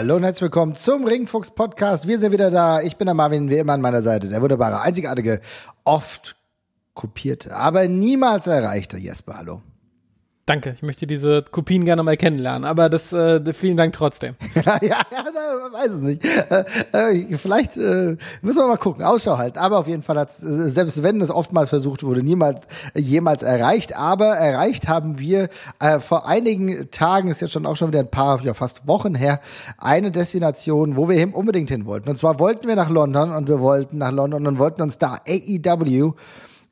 Hallo und herzlich willkommen zum Ringfuchs Podcast. Wir sind wieder da. Ich bin der Marvin, wie immer an meiner Seite. Der wunderbare, einzigartige, oft kopierte, aber niemals erreichte Jesper. Hallo. Danke, ich möchte diese Kopien gerne mal kennenlernen, aber das äh, vielen Dank trotzdem. ja, ja, ja, weiß es nicht. Äh, äh, vielleicht äh, müssen wir mal gucken, Ausschau halten. Aber auf jeden Fall hat äh, selbst wenn es oftmals versucht wurde, niemals äh, jemals erreicht. Aber erreicht haben wir äh, vor einigen Tagen, ist jetzt schon auch schon wieder ein paar, ja fast Wochen her, eine Destination, wo wir hin, unbedingt hin wollten. Und zwar wollten wir nach London und wir wollten nach London und wollten uns da AEW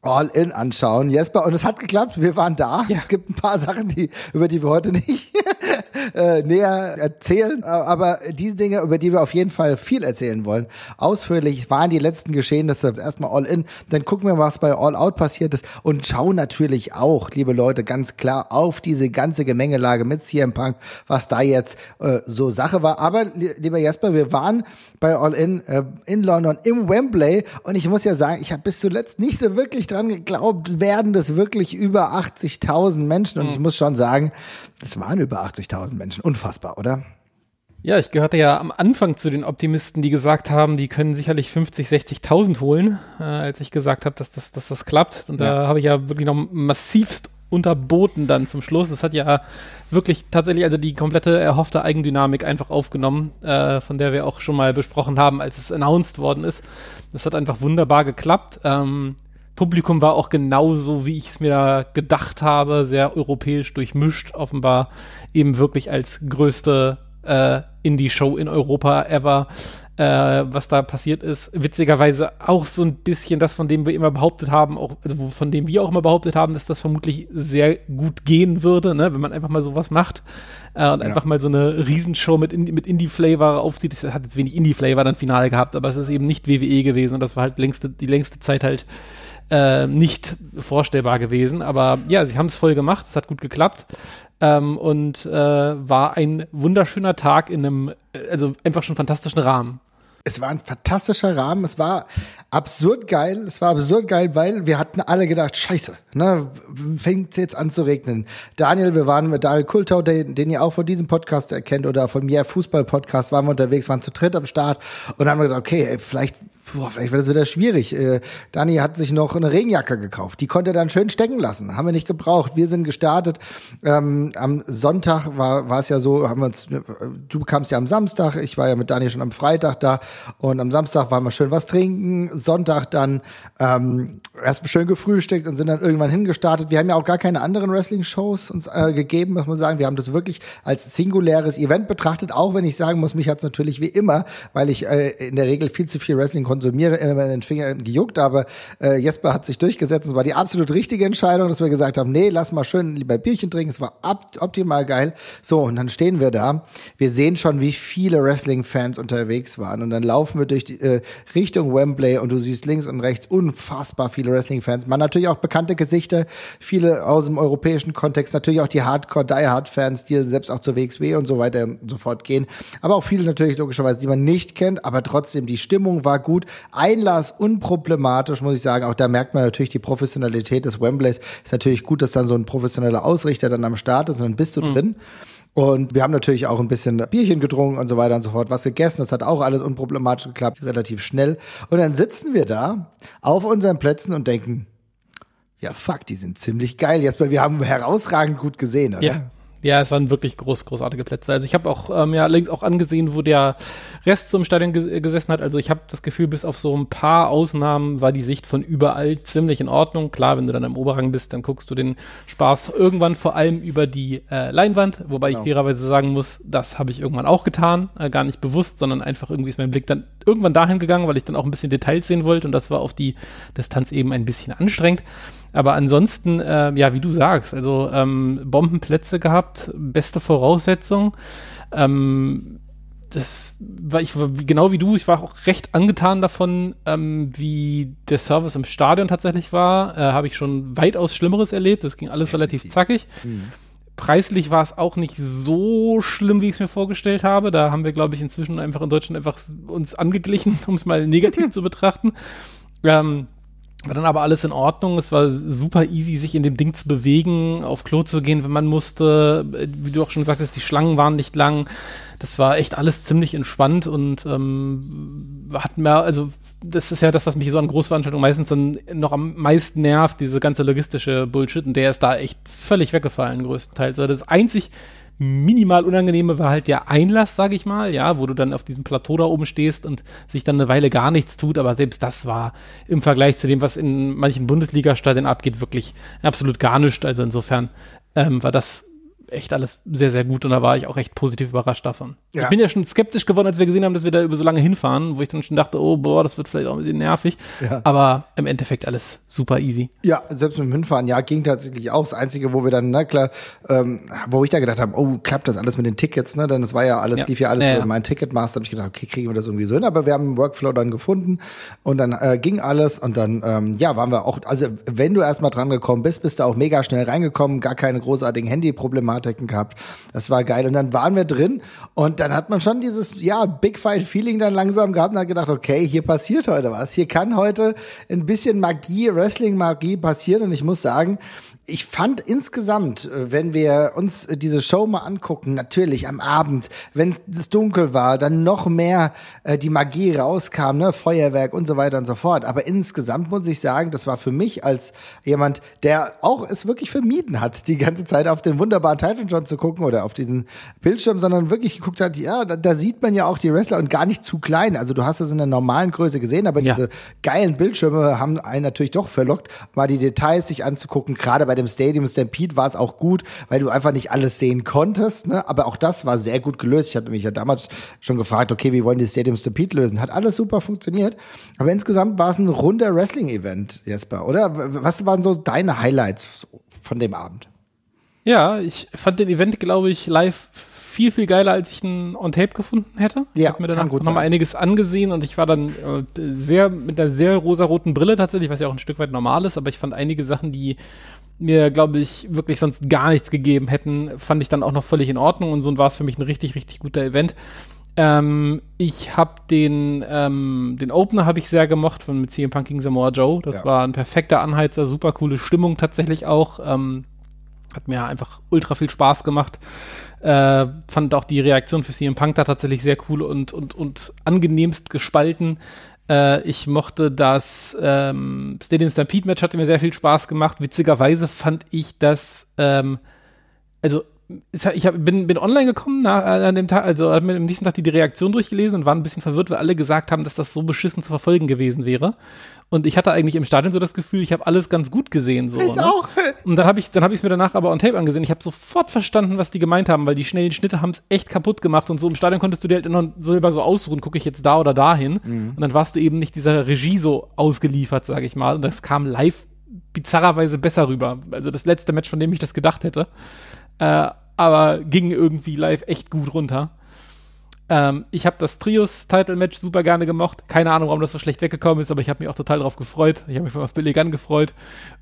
All In anschauen, Jesper. Und es hat geklappt. Wir waren da. Ja. Es gibt ein paar Sachen, die, über die wir heute nicht äh, näher erzählen. Aber diese Dinge, über die wir auf jeden Fall viel erzählen wollen, ausführlich waren die letzten Geschehnisse. Erstmal All In, dann gucken wir, was bei All Out passiert ist und schauen natürlich auch, liebe Leute, ganz klar auf diese ganze Gemengelage mit CM Punk, was da jetzt äh, so Sache war. Aber lieber Jesper, wir waren bei All In äh, in London im Wembley und ich muss ja sagen, ich habe bis zuletzt nicht so wirklich dran geglaubt, werden das wirklich über 80.000 Menschen. Und mhm. ich muss schon sagen, das waren über 80.000 Menschen. Unfassbar, oder? Ja, ich gehörte ja am Anfang zu den Optimisten, die gesagt haben, die können sicherlich 50, 60.000 holen, äh, als ich gesagt habe, dass das, dass das klappt. Und ja. da habe ich ja wirklich noch massivst unterboten dann zum Schluss. Das hat ja wirklich tatsächlich also die komplette erhoffte Eigendynamik einfach aufgenommen, äh, von der wir auch schon mal besprochen haben, als es announced worden ist. Das hat einfach wunderbar geklappt. Ähm, Publikum war auch genauso, wie ich es mir gedacht habe, sehr europäisch durchmischt, offenbar eben wirklich als größte äh, Indie-Show in Europa ever. Äh, was da passiert ist, witzigerweise auch so ein bisschen das, von dem wir immer behauptet haben, auch, also von dem wir auch immer behauptet haben, dass das vermutlich sehr gut gehen würde, ne, wenn man einfach mal sowas macht äh, und ja. einfach mal so eine Riesenshow mit, mit Indie-Flavor aufzieht. Das hat jetzt wenig Indie-Flavor dann Finale gehabt, aber es ist eben nicht WWE gewesen und das war halt längste, die längste Zeit halt äh, nicht vorstellbar gewesen. Aber ja, sie haben es voll gemacht, es hat gut geklappt. Ähm, und äh, war ein wunderschöner Tag in einem, äh, also einfach schon fantastischen Rahmen. Es war ein fantastischer Rahmen. Es war absurd geil. Es war absurd geil, weil wir hatten alle gedacht, scheiße, ne, fängt jetzt an zu regnen. Daniel, wir waren mit Daniel Kultau, den, den ihr auch von diesem Podcast erkennt oder von mir Fußball-Podcast, waren wir unterwegs, waren zu dritt am Start und haben gedacht, okay, vielleicht boah, vielleicht wird das wieder schwierig. Äh, Dani hat sich noch eine Regenjacke gekauft. Die konnte er dann schön stecken lassen. Haben wir nicht gebraucht. Wir sind gestartet. Ähm, am Sonntag war war es ja so, haben wir uns, du kamst ja am Samstag, ich war ja mit Dani schon am Freitag da und am Samstag waren wir schön was trinken. Sonntag dann ähm, erst schön gefrühstückt und sind dann irgendwann hingestartet. Wir haben ja auch gar keine anderen Wrestling-Shows uns äh, gegeben, muss man sagen. Wir haben das wirklich als singuläres Event betrachtet, auch wenn ich sagen muss, mich hat es natürlich wie immer, weil ich äh, in der Regel viel zu viel Wrestling konsumiere, immer in den Fingern gejuckt, aber äh, Jesper hat sich durchgesetzt. Es war die absolut richtige Entscheidung, dass wir gesagt haben, nee, lass mal schön lieber Bierchen trinken. Es war optimal geil. So, und dann stehen wir da. Wir sehen schon, wie viele Wrestling-Fans unterwegs waren. Und dann laufen wir durch die äh, Richtung Wembley und du siehst links und rechts unfassbar viele Wrestling-Fans. Man natürlich auch bekannte Gesichter, viele aus dem europäischen Kontext, natürlich auch die Hardcore-Die-Hard-Fans, die selbst auch zur WXW und so weiter und so fort gehen. Aber auch viele natürlich logischerweise, die man nicht kennt, aber trotzdem die Stimmung war gut. Einlass unproblematisch, muss ich sagen. Auch da merkt man natürlich die Professionalität des Wembleys. Ist natürlich gut, dass dann so ein professioneller Ausrichter dann am Start ist und dann bist du mhm. drin. Und wir haben natürlich auch ein bisschen Bierchen getrunken und so weiter und so fort, was gegessen. Das hat auch alles unproblematisch geklappt, relativ schnell. Und dann sitzen wir da auf unseren Plätzen und denken, ja, fuck, die sind ziemlich geil. Weil wir haben herausragend gut gesehen, oder? Ja, ja, es waren wirklich groß, großartige Plätze. Also ich habe auch ähm, ja links auch angesehen, wo der Rest zum Stadion ge gesessen hat. Also ich habe das Gefühl, bis auf so ein paar Ausnahmen war die Sicht von überall ziemlich in Ordnung. Klar, wenn du dann im Oberrang bist, dann guckst du den Spaß irgendwann vor allem über die äh, Leinwand, wobei genau. ich fairerweise sagen muss, das habe ich irgendwann auch getan, äh, gar nicht bewusst, sondern einfach irgendwie ist mein Blick dann irgendwann dahin gegangen, weil ich dann auch ein bisschen Details sehen wollte und das war auf die Distanz eben ein bisschen anstrengend. Aber ansonsten, äh, ja, wie du sagst, also ähm, Bombenplätze gehabt, beste Voraussetzung. Ähm, das war ich genau wie du, ich war auch recht angetan davon, ähm, wie der Service im Stadion tatsächlich war. Äh, Habe ich schon weitaus Schlimmeres erlebt. Das ging alles relativ zackig. Mhm. Preislich war es auch nicht so schlimm, wie ich es mir vorgestellt habe. Da haben wir, glaube ich, inzwischen einfach in Deutschland einfach uns angeglichen, um es mal negativ zu betrachten. Ähm, War dann aber alles in Ordnung. Es war super easy, sich in dem Ding zu bewegen, auf Klo zu gehen, wenn man musste. Wie du auch schon sagtest, die Schlangen waren nicht lang. Das war echt alles ziemlich entspannt und ähm, hat mir, also das ist ja das, was mich so an Großveranstaltungen meistens dann noch am meisten nervt, diese ganze logistische Bullshit. Und der ist da echt völlig weggefallen, größtenteils. Also das einzig minimal unangenehme war halt der Einlass, sag ich mal, ja, wo du dann auf diesem Plateau da oben stehst und sich dann eine Weile gar nichts tut, aber selbst das war im Vergleich zu dem, was in manchen Bundesliga-Stadien abgeht, wirklich absolut gar nichts. Also insofern ähm, war das echt alles sehr, sehr gut und da war ich auch echt positiv überrascht davon. Ja. Ich bin ja schon skeptisch geworden, als wir gesehen haben, dass wir da über so lange hinfahren, wo ich dann schon dachte, oh boah, das wird vielleicht auch ein bisschen nervig. Ja. Aber im Endeffekt alles super easy. Ja, selbst mit dem Hinfahren, ja, ging tatsächlich auch. Das Einzige, wo wir dann, na klar, ähm, wo ich da gedacht habe, oh, klappt das alles mit den Tickets, ne? Denn es war ja alles, ja. lief ja alles ja, über mein Ticketmaster. habe ich gedacht, okay, kriegen wir das irgendwie so hin. Aber wir haben einen Workflow dann gefunden und dann äh, ging alles und dann, ähm, ja, waren wir auch, also wenn du erstmal dran gekommen bist, bist du auch mega schnell reingekommen, gar keine großartigen Handyproblematiken gehabt. Das war geil. Und dann waren wir drin und dann hat man schon dieses, ja, Big Fight Feeling dann langsam gehabt und hat gedacht, okay, hier passiert heute was. Hier kann heute ein bisschen Magie, Wrestling-Magie passieren. Und ich muss sagen, ich fand insgesamt, äh, wenn wir uns äh, diese Show mal angucken, natürlich am Abend, wenn es dunkel war, dann noch mehr äh, die Magie rauskam, ne, Feuerwerk und so weiter und so fort. Aber insgesamt muss ich sagen, das war für mich als jemand, der auch es wirklich vermieden hat, die ganze Zeit auf den wunderbaren John zu gucken oder auf diesen Bildschirm, sondern wirklich geguckt hat, ja, da, da sieht man ja auch die Wrestler und gar nicht zu klein. Also du hast es in der normalen Größe gesehen, aber ja. diese geilen Bildschirme haben einen natürlich doch verlockt, mal die Details sich anzugucken, gerade bei dem Stadium Stampede war es auch gut, weil du einfach nicht alles sehen konntest. Ne? Aber auch das war sehr gut gelöst. Ich hatte mich ja damals schon gefragt, okay, wie wollen die Stadium Stampede lösen? Hat alles super funktioniert. Aber insgesamt war es ein runder Wrestling-Event, Jesper, oder? Was waren so deine Highlights von dem Abend? Ja, ich fand den Event, glaube ich, live viel, viel geiler, als ich ihn on Tape gefunden hätte. Ja, ich habe mir dann nochmal einiges angesehen und ich war dann äh, sehr mit einer sehr rosaroten Brille tatsächlich, was ja auch ein Stück weit normal ist, aber ich fand einige Sachen, die mir, glaube ich, wirklich sonst gar nichts gegeben hätten, fand ich dann auch noch völlig in Ordnung und so war es für mich ein richtig, richtig guter Event. Ähm, ich habe den, ähm, den Opener habe ich sehr gemocht von mit CM Punk gegen Samoa Joe. Das ja. war ein perfekter Anheizer, super coole Stimmung tatsächlich auch. Ähm, hat mir einfach ultra viel Spaß gemacht. Äh, fand auch die Reaktion für CM Punk da tatsächlich sehr cool und, und, und angenehmst gespalten. Äh, ich mochte das ähm, Stadium Stampede Match, hatte mir sehr viel Spaß gemacht. Witzigerweise fand ich das, ähm, also ich hab, bin, bin online gekommen nach, äh, an dem Tag, also habe mir am nächsten Tag die, die Reaktion durchgelesen und war ein bisschen verwirrt, weil alle gesagt haben, dass das so beschissen zu verfolgen gewesen wäre. Und ich hatte eigentlich im Stadion so das Gefühl, ich habe alles ganz gut gesehen. So, ich ne? auch. Und dann habe ich es mir danach aber on Tape angesehen. Ich habe sofort verstanden, was die gemeint haben, weil die schnellen Schnitte haben es echt kaputt gemacht. Und so im Stadion konntest du dir halt immer selber so ausruhen, gucke ich jetzt da oder dahin. Mhm. Und dann warst du eben nicht dieser Regie so ausgeliefert, sage ich mal. Und das kam live bizarrerweise besser rüber. Also das letzte Match, von dem ich das gedacht hätte. Äh, aber ging irgendwie live echt gut runter. Ähm, ich habe das Trios-Title-Match super gerne gemocht. Keine Ahnung, warum das so schlecht weggekommen ist, aber ich habe mich auch total drauf gefreut. Ich habe mich auf Billy Gunn gefreut.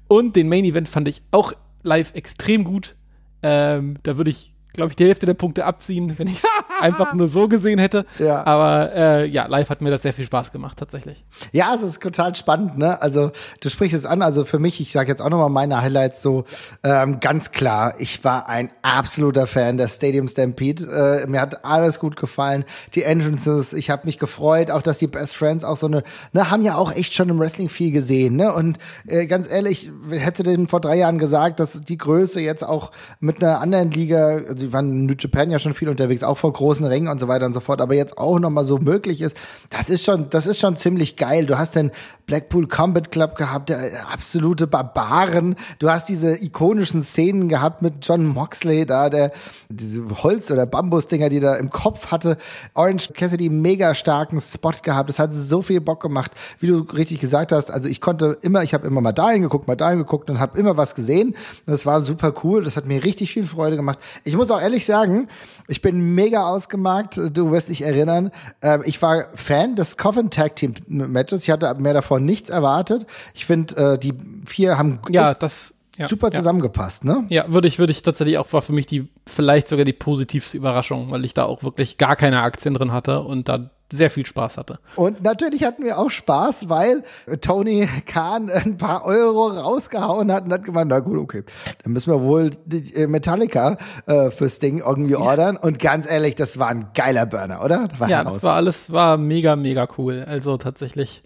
Und den Main-Event fand ich auch live extrem gut. Ähm, da würde ich glaube ich, die Hälfte der Punkte abziehen, wenn ich es einfach nur so gesehen hätte. Ja. Aber äh, ja, live hat mir das sehr viel Spaß gemacht, tatsächlich. Ja, es ist total spannend, ne? Also du sprichst es an, also für mich, ich sage jetzt auch nochmal meine Highlights so, ähm, ganz klar, ich war ein absoluter Fan der Stadium Stampede. Äh, mir hat alles gut gefallen. Die Entrances, ich habe mich gefreut, auch dass die Best Friends auch so eine, ne, haben ja auch echt schon im Wrestling viel gesehen, ne? Und äh, ganz ehrlich, hätte dem vor drei Jahren gesagt, dass die Größe jetzt auch mit einer anderen Liga, also die waren in New Japan ja schon viel unterwegs, auch vor großen Ringen und so weiter und so fort, aber jetzt auch nochmal so möglich ist, das ist schon, das ist schon ziemlich geil. Du hast den Blackpool Combat Club gehabt, der absolute Barbaren. Du hast diese ikonischen Szenen gehabt mit John Moxley da, der diese Holz- oder Bambusdinger, die da im Kopf hatte. Orange Cassidy mega starken Spot gehabt. Das hat so viel Bock gemacht, wie du richtig gesagt hast. Also ich konnte immer, ich habe immer mal dahin geguckt, mal dahin geguckt und habe immer was gesehen. Das war super cool. Das hat mir richtig viel Freude gemacht. Ich muss auch ehrlich sagen, ich bin mega ausgemarkt. Du wirst dich erinnern. Ähm, ich war Fan des Coven Tag Team Matches. Ich hatte mehr davon nichts erwartet. Ich finde, äh, die vier haben ja, das, ja, super zusammengepasst, ne? Ja, würde ich, würde ich tatsächlich auch, war für mich die, vielleicht sogar die positivste Überraschung, weil ich da auch wirklich gar keine Aktien drin hatte und da sehr viel Spaß hatte. Und natürlich hatten wir auch Spaß, weil Tony Khan ein paar Euro rausgehauen hat und hat gemeint, na gut, okay, dann müssen wir wohl die äh, Metallica äh, fürs Ding irgendwie ordern. Und ganz ehrlich, das war ein geiler Burner, oder? Das ja, das war alles, war mega, mega cool. Also tatsächlich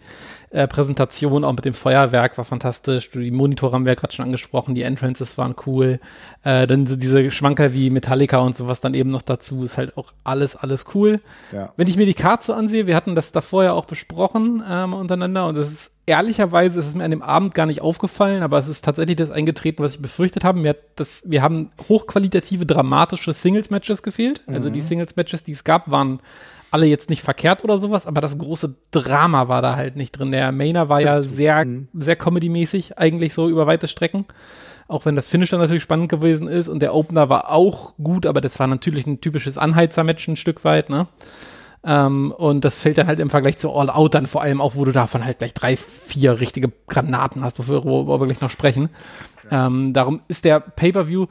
äh, Präsentation, auch mit dem Feuerwerk war fantastisch. Die Monitore haben wir ja gerade schon angesprochen, die Entrances waren cool. Äh, dann so diese Schwanker wie Metallica und sowas dann eben noch dazu, ist halt auch alles, alles cool. Ja. Wenn ich mir die Karte so ansehe, wir hatten das davor ja auch besprochen ähm, untereinander und das ist ehrlicherweise ist es mir an dem Abend gar nicht aufgefallen, aber es ist tatsächlich das eingetreten, was ich befürchtet habe. Mir das, wir haben hochqualitative, dramatische Singles-Matches gefehlt. Mhm. Also die mhm. Singles-Matches, die es gab, waren alle jetzt nicht verkehrt oder sowas, aber das große Drama war da halt nicht drin. Der Mainer war ja sehr, mhm. sehr comedy-mäßig, eigentlich so über weite Strecken. Auch wenn das Finish dann natürlich spannend gewesen ist und der Opener war auch gut, aber das war natürlich ein typisches Anheizer-Match ein Stück weit, ne? Ähm, und das fällt dann halt im Vergleich zu All Out dann vor allem auch, wo du davon halt gleich drei, vier richtige Granaten hast, wofür wir wirklich noch sprechen. Ähm, darum ist der Pay-Per-View,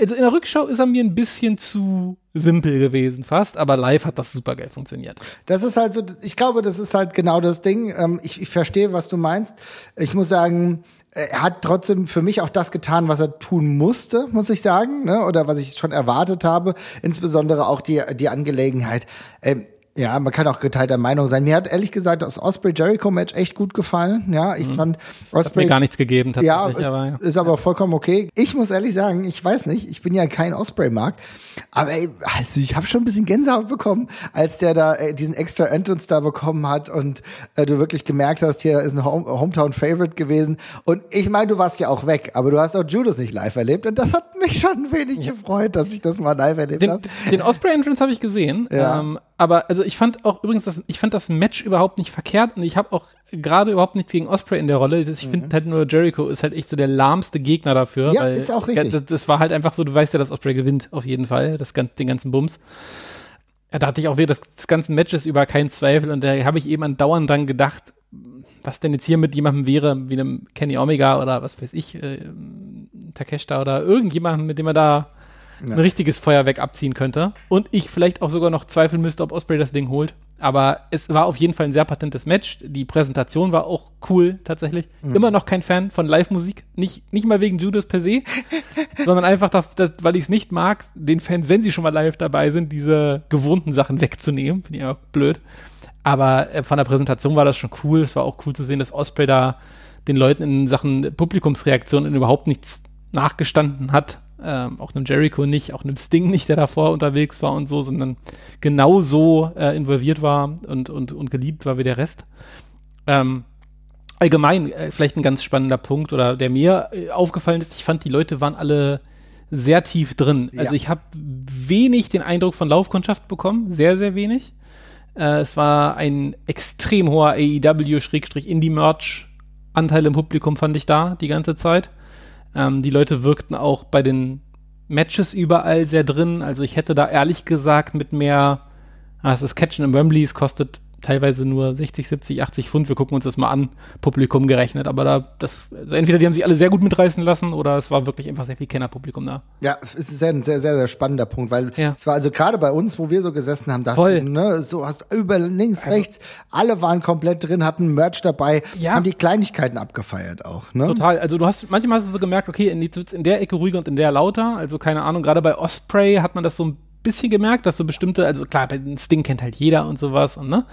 also in der Rückschau ist er mir ein bisschen zu simpel gewesen fast, aber live hat das super geil funktioniert. Das ist halt so, ich glaube, das ist halt genau das Ding. Ähm, ich, ich verstehe, was du meinst. Ich muss sagen, er hat trotzdem für mich auch das getan, was er tun musste, muss ich sagen, ne? oder was ich schon erwartet habe. Insbesondere auch die, die Angelegenheit. Ähm, ja, man kann auch geteilter Meinung sein. Mir hat ehrlich gesagt das Osprey Jericho Match echt gut gefallen. Ja, ich mhm. fand Osprey hat mir gar nichts gegeben Ja, ist, aber, ja. ist aber vollkommen okay. Ich muss ehrlich sagen, ich weiß nicht, ich bin ja kein Osprey Mark, aber ey, also ich habe schon ein bisschen Gänsehaut bekommen, als der da äh, diesen extra Entrance da bekommen hat und äh, du wirklich gemerkt hast, hier ist ein Home Hometown Favorite gewesen und ich meine, du warst ja auch weg, aber du hast auch Judas nicht live erlebt und das hat mich schon ein wenig gefreut, dass ich das mal live erlebt habe. Den Osprey Entrance habe ich gesehen. Ja. Ähm, aber also ich fand auch übrigens, das, ich fand das Match überhaupt nicht verkehrt und ich habe auch gerade überhaupt nichts gegen Osprey in der Rolle. Ich finde mhm. halt nur Jericho ist halt echt so der lahmste Gegner dafür. Ja, ist auch richtig. Das, das, war halt einfach so, du weißt ja, dass Osprey gewinnt, auf jeden Fall, das, den ganzen Bums. Ja, da hatte ich auch wieder das, das ganze Match ist über keinen Zweifel und da habe ich eben andauernd dran gedacht, was denn jetzt hier mit jemandem wäre, wie einem Kenny Omega oder was weiß ich, äh, Takeshita oder irgendjemandem, mit dem er da. Ein richtiges Feuerwerk abziehen könnte. Und ich vielleicht auch sogar noch zweifeln müsste, ob Osprey das Ding holt. Aber es war auf jeden Fall ein sehr patentes Match. Die Präsentation war auch cool, tatsächlich. Mhm. Immer noch kein Fan von Live-Musik. Nicht, nicht mal wegen Judas per se, sondern einfach, dass, dass, weil ich es nicht mag, den Fans, wenn sie schon mal live dabei sind, diese gewohnten Sachen wegzunehmen. Finde ich einfach blöd. Aber äh, von der Präsentation war das schon cool. Es war auch cool zu sehen, dass Osprey da den Leuten in Sachen Publikumsreaktionen überhaupt nichts nachgestanden hat ähm, auch einem Jericho nicht, auch einem Sting nicht, der davor unterwegs war und so, sondern genauso äh, involviert war und, und, und geliebt war wie der Rest. Ähm, allgemein äh, vielleicht ein ganz spannender Punkt oder der mir äh, aufgefallen ist, ich fand, die Leute waren alle sehr tief drin. Ja. Also ich habe wenig den Eindruck von Laufkundschaft bekommen, sehr, sehr wenig. Äh, es war ein extrem hoher AEW-Indie-Merch-Anteil im Publikum, fand ich da die ganze Zeit. Ähm, die Leute wirkten auch bei den Matches überall sehr drin. Also ich hätte da ehrlich gesagt mit mehr, ah, es ist Catchen im Wembley, es kostet teilweise nur 60, 70, 80 Pfund. Wir gucken uns das mal an, Publikum gerechnet. Aber da, das, also entweder die haben sich alle sehr gut mitreißen lassen oder es war wirklich einfach sehr viel Kennerpublikum da. Ja, es ist ein sehr, sehr, sehr spannender Punkt, weil ja. es war also gerade bei uns, wo wir so gesessen haben, dachte ne, so hast über links, also, rechts, alle waren komplett drin, hatten Merch dabei, ja. haben die Kleinigkeiten abgefeiert auch. Ne? Total. Also du hast, manchmal hast du so gemerkt, okay, in, die, in der Ecke ruhiger und in der lauter. Also keine Ahnung, gerade bei Osprey hat man das so ein bisschen gemerkt, dass so bestimmte, also klar, bei Sting kennt halt jeder und sowas und ne,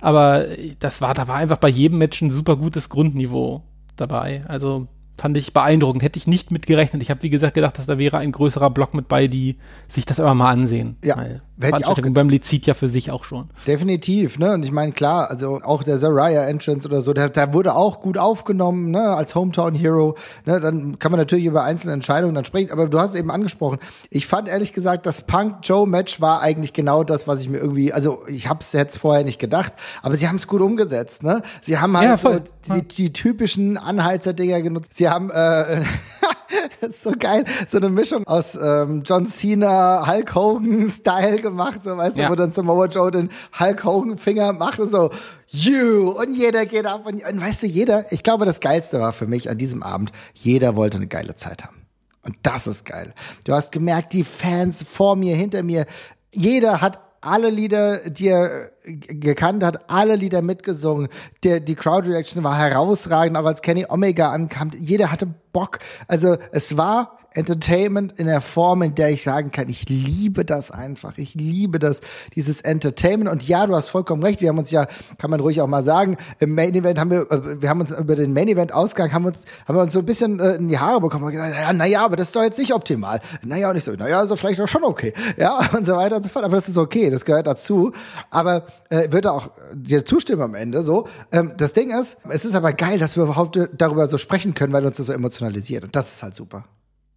aber das war, da war einfach bei jedem Match ein super gutes Grundniveau dabei. Also fand ich beeindruckend. Hätte ich nicht mitgerechnet. Ich habe, wie gesagt, gedacht, dass da wäre ein größerer Block mit bei, die sich das aber mal ansehen. Ja. Weil Veranstaltung beim zieht ja für sich auch schon. Definitiv, ne? Und ich meine, klar, also auch der Zariah Entrance oder so, der, der wurde auch gut aufgenommen, ne? Als Hometown Hero. Ne? Dann kann man natürlich über einzelne Entscheidungen dann sprechen. Aber du hast es eben angesprochen. Ich fand ehrlich gesagt, das Punk-Joe-Match war eigentlich genau das, was ich mir irgendwie, also ich habe es jetzt vorher nicht gedacht, aber sie haben es gut umgesetzt, ne? Sie haben halt ja, so die, die, typischen Anheizer-Dinger genutzt. Sie haben äh, ist so geil. So eine Mischung aus ähm, John Cena, Hulk Hogan-Style gemacht, so weißt ja. du, wo dann Samoa Joe den Hulk Hogan-Finger macht und so, you! Und jeder geht ab und, und weißt du, jeder, ich glaube, das Geilste war für mich an diesem Abend, jeder wollte eine geile Zeit haben. Und das ist geil. Du hast gemerkt, die Fans vor mir, hinter mir, jeder hat alle Lieder, die er gekannt hat, alle Lieder mitgesungen. Der, die Crowd Reaction war herausragend, auch als Kenny Omega ankam. Jeder hatte Bock. Also es war Entertainment in der Form, in der ich sagen kann, ich liebe das einfach. Ich liebe das, dieses Entertainment. Und ja, du hast vollkommen recht. Wir haben uns ja, kann man ruhig auch mal sagen, im Main Event haben wir, äh, wir haben uns über den Main Event Ausgang, haben uns, haben wir uns so ein bisschen äh, in die Haare bekommen und gesagt, ja, naja, aber das ist doch jetzt nicht optimal. Naja, und ich so, naja, also vielleicht auch schon okay. Ja, und so weiter und so fort. Aber das ist okay, das gehört dazu. Aber äh, würde auch dir zustimmen am Ende so. Ähm, das Ding ist, es ist aber geil, dass wir überhaupt darüber so sprechen können, weil uns das so emotionalisiert. Und das ist halt super.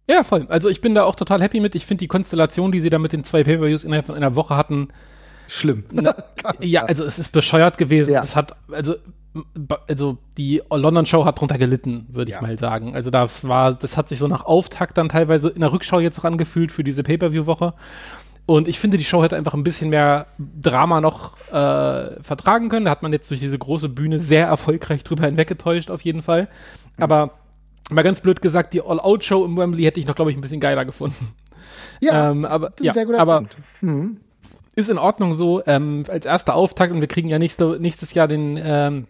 Ja, voll. Also ich bin da auch total happy mit. Ich finde die Konstellation, die sie da mit den zwei Pay-Per-Views innerhalb von einer Woche hatten. Schlimm. Na, ja, also es ist bescheuert gewesen. Ja. Es hat, also, also die London Show hat drunter gelitten, würde ich ja. mal sagen. Also das war, das hat sich so nach Auftakt dann teilweise in der Rückschau jetzt auch angefühlt für diese Pay-Per-View-Woche. Und ich finde, die Show hätte einfach ein bisschen mehr Drama noch äh, vertragen können. Da hat man jetzt durch diese große Bühne sehr erfolgreich drüber hinweggetäuscht, auf jeden Fall. Aber mal ganz blöd gesagt, die All-Out-Show im Wembley hätte ich noch, glaube ich, ein bisschen geiler gefunden. Ja, ähm, aber, ja, aber mhm. ist in Ordnung so ähm, als erster Auftakt und wir kriegen ja nächste, nächstes Jahr den, ähm,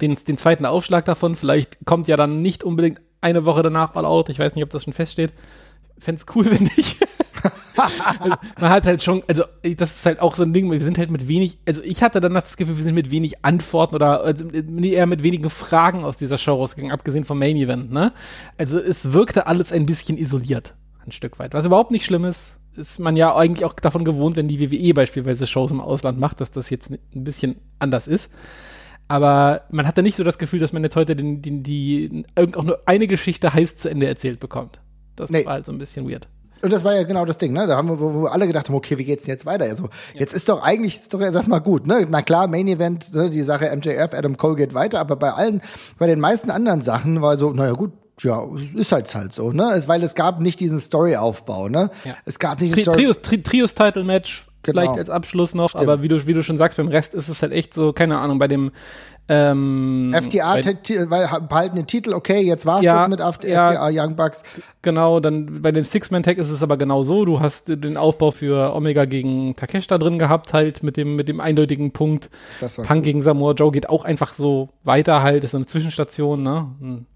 den, den zweiten Aufschlag davon. Vielleicht kommt ja dann nicht unbedingt eine Woche danach All-Out. Ich weiß nicht, ob das schon feststeht. Fände es cool, wenn nicht. Also, man hat halt schon, also das ist halt auch so ein Ding, wir sind halt mit wenig, also ich hatte dann das Gefühl, wir sind mit wenig Antworten oder also, eher mit wenigen Fragen aus dieser Show rausgegangen, abgesehen vom Main Event, ne? Also es wirkte alles ein bisschen isoliert, ein Stück weit, was überhaupt nicht schlimm ist. Ist man ja eigentlich auch davon gewohnt, wenn die WWE beispielsweise Shows im Ausland macht, dass das jetzt ein bisschen anders ist. Aber man hatte nicht so das Gefühl, dass man jetzt heute den, den, die, auch nur eine Geschichte heiß zu Ende erzählt bekommt. Das nee. war halt so ein bisschen weird. Und das war ja genau das Ding, ne? Da haben wir, wo, wo alle gedacht haben, okay, wie geht's denn jetzt weiter? Also, ja. jetzt ist doch eigentlich, ist doch jetzt erstmal gut, ne? Na klar, Main Event, ne, die Sache MJF, Adam Cole geht weiter, aber bei allen, bei den meisten anderen Sachen war so, naja, gut, ja, ist halt halt so, ne? Es, weil es gab nicht diesen Storyaufbau, ne? Ja. Es gab nicht Tri Trios, Genau. vielleicht als Abschluss noch, Stimmt. aber wie du, wie du schon sagst, beim Rest ist es halt echt so, keine Ahnung, bei dem ähm, FDA behalten den Titel, okay, jetzt war es ja, das mit FDA ja, Young Bucks. Genau, dann bei dem Six-Man-Tag ist es aber genau so, du hast den Aufbau für Omega gegen Takeshita drin gehabt, halt mit dem, mit dem eindeutigen Punkt. Punk cool. gegen Samoa Joe geht auch einfach so weiter halt, ist eine Zwischenstation, ne?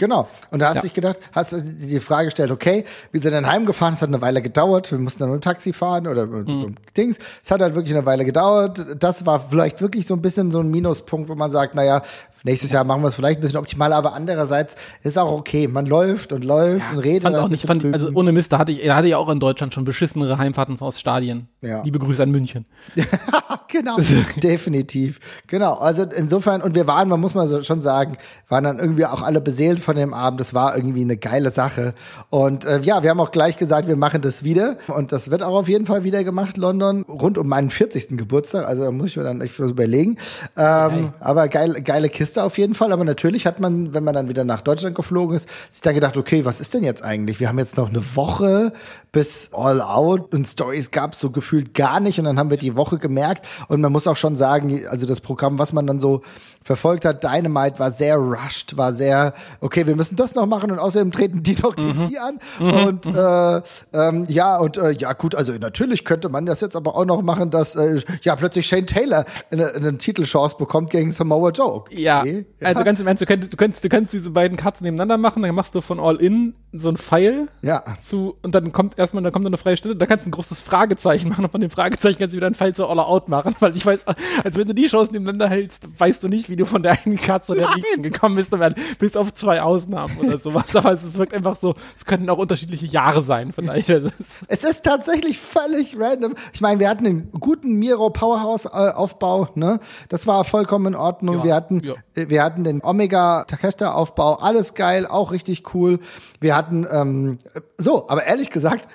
Genau. Und da hast du ja. dich gedacht, hast du die Frage gestellt, okay, wir sind dann heimgefahren, es hat eine Weile gedauert, wir mussten dann mit dem Taxi fahren oder mit mhm. so einem Dings. Es hat halt wirklich eine Weile gedauert. Das war vielleicht wirklich so ein bisschen so ein Minuspunkt, wo man sagt, naja, Nächstes Jahr machen wir es vielleicht ein bisschen optimaler, aber andererseits ist auch okay. Man läuft und läuft ja, und redet. Fand auch nicht, fand, also ohne Mist, da hatte ich, hatte ja auch in Deutschland schon beschissenere Heimfahrten aus Stadien. Ja. Liebe Grüße an München. genau, definitiv. Genau. Also insofern, und wir waren, man muss mal so schon sagen, waren dann irgendwie auch alle beseelt von dem Abend. Das war irgendwie eine geile Sache. Und äh, ja, wir haben auch gleich gesagt, wir machen das wieder. Und das wird auch auf jeden Fall wieder gemacht, London, rund um meinen 40. Geburtstag. Also da muss ich mir dann echt was überlegen. Ähm, aber geil, geile Kiste auf jeden Fall, aber natürlich hat man, wenn man dann wieder nach Deutschland geflogen ist, sich dann gedacht, okay, was ist denn jetzt eigentlich? Wir haben jetzt noch eine Woche bis All Out und Stories gab so gefühlt gar nicht und dann haben wir die Woche gemerkt und man muss auch schon sagen, also das Programm, was man dann so verfolgt hat, Dynamite war sehr rushed, war sehr, okay, wir müssen das noch machen und außerdem treten die noch gegen mhm. die an mhm. und äh, ähm, ja und äh, ja gut, also natürlich könnte man das jetzt aber auch noch machen, dass äh, ja plötzlich Shane Taylor eine, eine Titelchance bekommt gegen Samoa Joe. Ja, ja, also ganz im Ernst, du könntest, du könntest, du könntest diese beiden Karten nebeneinander machen, dann machst du von All In so ein Pfeil ja. zu und dann kommt erstmal, dann kommt eine freie Stelle, da kannst du ein großes Fragezeichen machen und von dem Fragezeichen kannst du wieder ein Pfeil zu All Out machen, weil ich weiß, als wenn du die Chancen nebeneinander hältst, weißt du nicht, wie du von der einen Karte zu der nächsten gekommen bist, bis auf zwei Ausnahmen oder sowas, aber es wirkt einfach so, es könnten auch unterschiedliche Jahre sein vielleicht. es ist tatsächlich völlig random. Ich meine, wir hatten den guten Miro Powerhouse Aufbau, ne? Das war vollkommen in Ordnung. Ja, wir hatten ja. Äh, wir hatten den Omega Takeshita Aufbau, alles geil, auch richtig cool. Wir hatten ähm, so, aber ehrlich gesagt,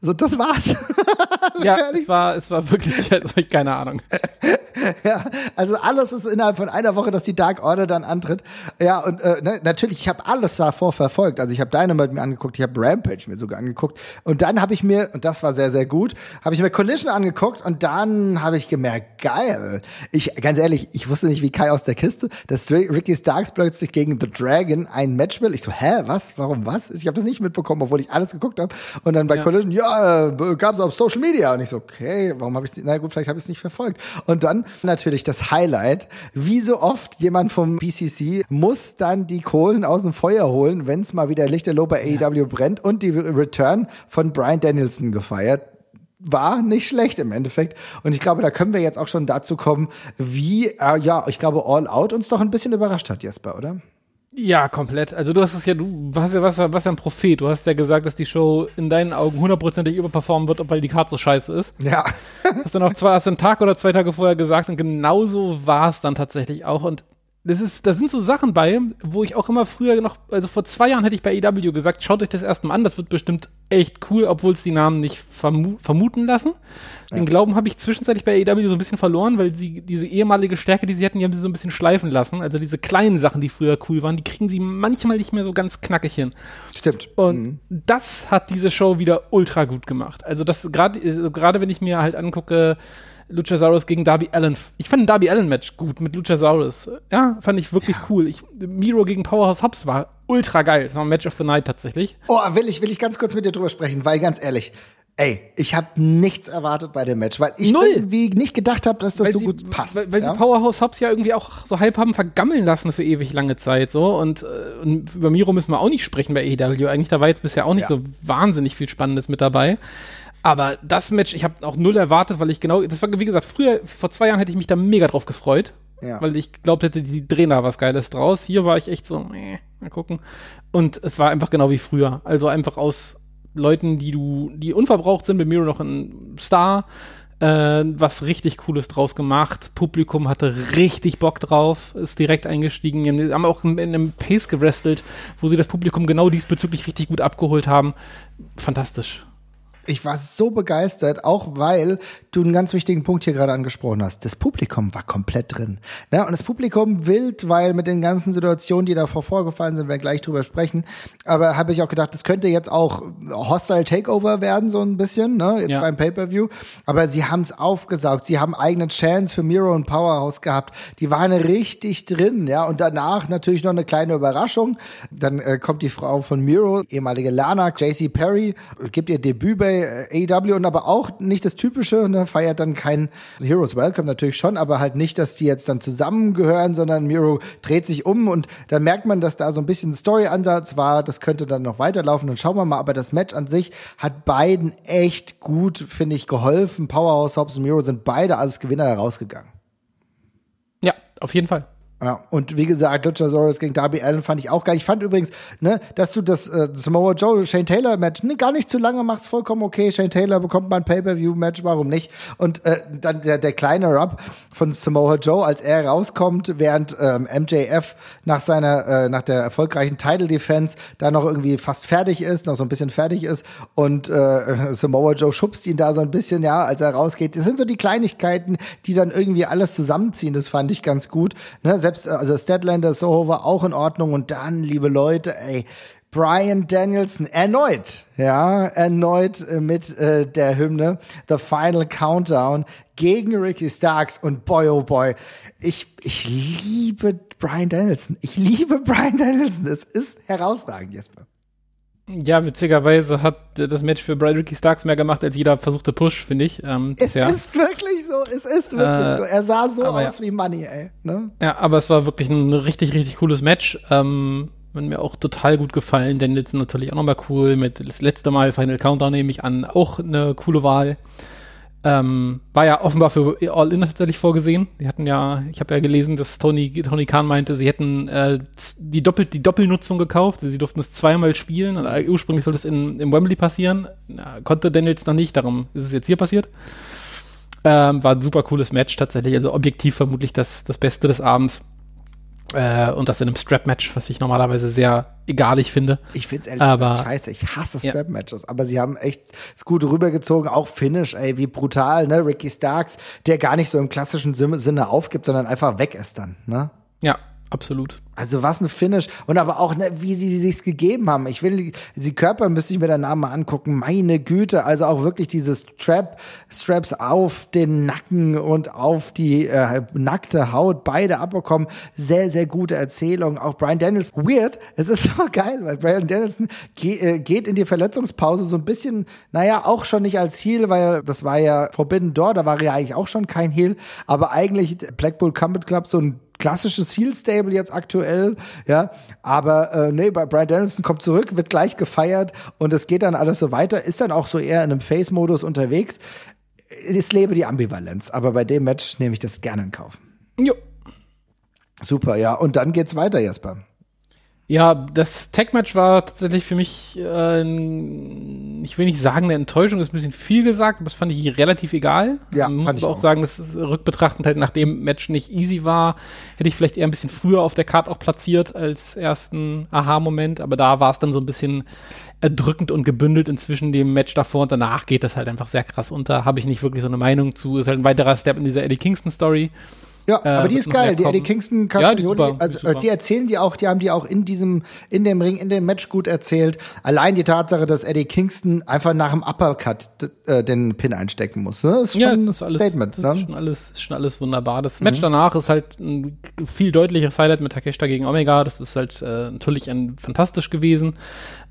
so das war's. ja, es war es war wirklich, also keine Ahnung. ja, also alles ist innerhalb von einer Woche, dass die Dark Order dann antritt. Ja, und äh, ne, natürlich, ich habe alles davor verfolgt. Also ich habe Dynamite mir angeguckt, ich habe Rampage mir sogar angeguckt. Und dann habe ich mir, und das war sehr, sehr gut, habe ich mir Collision angeguckt und dann habe ich gemerkt, geil. Ich, ganz ehrlich, ich wusste nicht, wie Kai aus der Kiste, dass Ricky Starks plötzlich gegen The Dragon ein Match will. Ich so, hä, was? Warum was? Ich habe das nicht mitbekommen, obwohl ich alles geguckt habe. Und dann bei ja. Collision, ja, äh, gab es auf Social Media. Und ich so, okay, warum habe ich na gut, vielleicht habe ich es nicht verfolgt. Und dann natürlich das Highlight, wie so oft jemand vom BCC muss dann die Kohlen aus dem Feuer holen, wenn es mal wieder lichterloh bei AEW ja. brennt und die Return von Brian Danielson gefeiert war nicht schlecht im Endeffekt. Und ich glaube, da können wir jetzt auch schon dazu kommen, wie, äh, ja, ich glaube, All Out uns doch ein bisschen überrascht hat, Jesper, oder? Ja, komplett. Also du hast es ja, du hast ja was, was ja ein Prophet. Du hast ja gesagt, dass die Show in deinen Augen hundertprozentig überperformen wird, weil die Karte so scheiße ist. Ja. hast du noch zwei, hast einen Tag oder zwei Tage vorher gesagt und genauso war es dann tatsächlich auch. Und das ist, da sind so Sachen bei, wo ich auch immer früher noch, also vor zwei Jahren hätte ich bei EW gesagt, schaut euch das erstmal an, das wird bestimmt echt cool, obwohl es die Namen nicht vermu vermuten lassen. Ja. Den Glauben habe ich zwischenzeitlich bei EW so ein bisschen verloren, weil sie diese ehemalige Stärke, die sie hatten, die haben sie so ein bisschen schleifen lassen. Also diese kleinen Sachen, die früher cool waren, die kriegen sie manchmal nicht mehr so ganz knackig hin. Stimmt. Und mhm. das hat diese Show wieder ultra gut gemacht. Also das gerade, also gerade wenn ich mir halt angucke, Luchasaurus gegen Darby Allen. Ich fand ein Darby Allen Match gut mit Luchasaurus. Ja, fand ich wirklich ja. cool. Ich, Miro gegen Powerhouse Hobbs war ultra geil. Das war ein Match of the Night tatsächlich. Oh, will ich, will ich ganz kurz mit dir drüber sprechen, weil ganz ehrlich, Ey, ich habe nichts erwartet bei dem Match, weil ich Null. irgendwie nicht gedacht habe, dass das weil so sie, gut passt. Weil, weil ja? sie Powerhouse Hobbs ja irgendwie auch so halb haben vergammeln lassen für ewig lange Zeit so und, äh, und über Miro müssen wir auch nicht sprechen bei AEW. Eigentlich da war jetzt bisher auch nicht ja. so wahnsinnig viel Spannendes mit dabei. Aber das Match, ich habe auch null erwartet, weil ich genau, das war wie gesagt, früher, vor zwei Jahren hätte ich mich da mega drauf gefreut, ja. weil ich glaubt hätte, die drehen da was Geiles draus. Hier war ich echt so, äh, mal gucken. Und es war einfach genau wie früher. Also einfach aus Leuten, die du, die unverbraucht sind, bei Miro noch ein Star, äh, was richtig Cooles draus gemacht. Publikum hatte richtig Bock drauf, ist direkt eingestiegen. Die haben auch in einem Pace gewrestelt, wo sie das Publikum genau diesbezüglich richtig gut abgeholt haben. Fantastisch. Ich war so begeistert, auch weil du einen ganz wichtigen Punkt hier gerade angesprochen hast. Das Publikum war komplett drin. Ja, und das Publikum wild, weil mit den ganzen Situationen, die davor vorgefallen sind, wir gleich drüber sprechen. Aber habe ich auch gedacht, das könnte jetzt auch Hostile Takeover werden, so ein bisschen, ne, jetzt ja. beim Pay-Per-View. Aber sie haben es aufgesaugt. Sie haben eigene Chance für Miro und Powerhouse gehabt. Die waren richtig drin, ja. Und danach natürlich noch eine kleine Überraschung. Dann äh, kommt die Frau von Miro, ehemalige Lana, JC Perry, gibt ihr Debüt bei bei AEW und aber auch nicht das typische, ne, feiert dann kein Heroes Welcome natürlich schon, aber halt nicht, dass die jetzt dann zusammengehören, sondern Miro dreht sich um und dann merkt man, dass da so ein bisschen Story-Ansatz war, das könnte dann noch weiterlaufen und schauen wir mal, aber das Match an sich hat beiden echt gut, finde ich, geholfen. Powerhouse Hobbs und Miro sind beide als Gewinner herausgegangen. Ja, auf jeden Fall. Ja, und wie gesagt, Luchasaurus gegen Darby Allen fand ich auch geil. Ich fand übrigens, ne, dass du das äh, Samoa Joe Shane Taylor Match ne, gar nicht zu lange machst, vollkommen okay. Shane Taylor bekommt mal ein Pay-per-View Match, warum nicht? Und äh, dann der der kleine Rub von Samoa Joe, als er rauskommt, während ähm, MJF nach seiner äh, nach der erfolgreichen Title Defense da noch irgendwie fast fertig ist, noch so ein bisschen fertig ist und äh, Samoa Joe schubst ihn da so ein bisschen, ja, als er rausgeht. Das sind so die Kleinigkeiten, die dann irgendwie alles zusammenziehen. Das fand ich ganz gut. Ne? selbst, also Statlander Soho war auch in Ordnung und dann, liebe Leute, ey, Brian Danielson erneut, ja, erneut äh, mit äh, der Hymne The Final Countdown gegen Ricky Starks und boy oh boy, ich ich liebe Brian Danielson. Ich liebe Brian Danielson. Es ist herausragend, Jesper. Ja, witzigerweise hat das Match für Brian Ricky Starks mehr gemacht als jeder versuchte Push, finde ich. Ähm, es ja. ist wirklich so, es ist wirklich äh, so. Er sah so aus ja. wie Money, ey. Ne? Ja, aber es war wirklich ein richtig, richtig cooles Match. Ähm, hat mir auch total gut gefallen. Danielson natürlich auch nochmal cool. Mit das letzte Mal Final Countdown nehme ich an. Auch eine coole Wahl. Ähm, war ja offenbar für All-In tatsächlich vorgesehen. Die hatten ja, ich habe ja gelesen, dass Tony, Tony Khan meinte, sie hätten äh, die, Doppel, die Doppelnutzung gekauft. Sie durften es zweimal spielen. Und äh, ursprünglich sollte es in, in Wembley passieren. Ja, konnte Daniels noch nicht, darum ist es jetzt hier passiert. Ähm, war ein super cooles Match tatsächlich. Also objektiv vermutlich das, das Beste des Abends. Äh, und das in einem Strap-Match, was ich normalerweise sehr egalig finde. Ich finde es ehrlich Aber- gesagt scheiße. Ich hasse Ja. Strap-Matches. Aber sie haben echt es gut rübergezogen. Auch Finish, ey, wie brutal, ne? Ricky Starks, der gar nicht so im klassischen Sinne aufgibt, sondern einfach weg ist dann, ne? Ja, absolut. Also was ein Finish und aber auch ne, wie sie sich's gegeben haben. Ich will die Körper müsste ich mir danach mal angucken. Meine Güte, also auch wirklich diese Strap Straps auf den Nacken und auf die äh, nackte Haut beide abbekommen. Sehr sehr gute Erzählung. Auch Brian Danielson weird. Es ist so geil, weil Brian Danielson ge äh, geht in die Verletzungspause so ein bisschen, naja, auch schon nicht als Heel, weil das war ja Forbidden Door, da war ja eigentlich auch schon kein Heel, aber eigentlich Blackpool Combat Club so ein klassisches Heel-Stable jetzt aktuell, ja. Aber äh, nee, bei Brian Danielson kommt zurück, wird gleich gefeiert und es geht dann alles so weiter, ist dann auch so eher in einem Face-Modus unterwegs. Es lebe die Ambivalenz, aber bei dem Match nehme ich das gerne in Kauf. Jo. Super, ja. Und dann geht's weiter, Jesper. Ja, das Tag-Match war tatsächlich für mich, äh, ich will nicht sagen, eine Enttäuschung, ist ein bisschen viel gesagt, aber das fand ich relativ egal. Ja, Man muss ich auch auch. sagen, dass es rückbetrachtend halt nach dem Match nicht easy war, hätte ich vielleicht eher ein bisschen früher auf der Karte auch platziert als ersten Aha-Moment, aber da war es dann so ein bisschen erdrückend und gebündelt inzwischen dem Match davor und danach geht das halt einfach sehr krass unter. Habe ich nicht wirklich so eine Meinung zu. Ist halt ein weiterer Step in dieser Eddie Kingston-Story. Ja, aber die ist geil. Die Eddie. Kingston Ja, die super, die also äh, die erzählen die auch, die haben die auch in diesem, in dem Ring, in dem Match gut erzählt. Allein die Tatsache, dass Eddie Kingston einfach nach dem Uppercut äh, den Pin einstecken muss, ne? ist schon Ja, ein es ist alles, Statement. das ne? ist schon alles, ist schon alles wunderbar. Das Match danach ist halt ein viel deutlicheres Highlight mit Takeshita gegen Omega. Das ist halt äh, natürlich ein, fantastisch gewesen.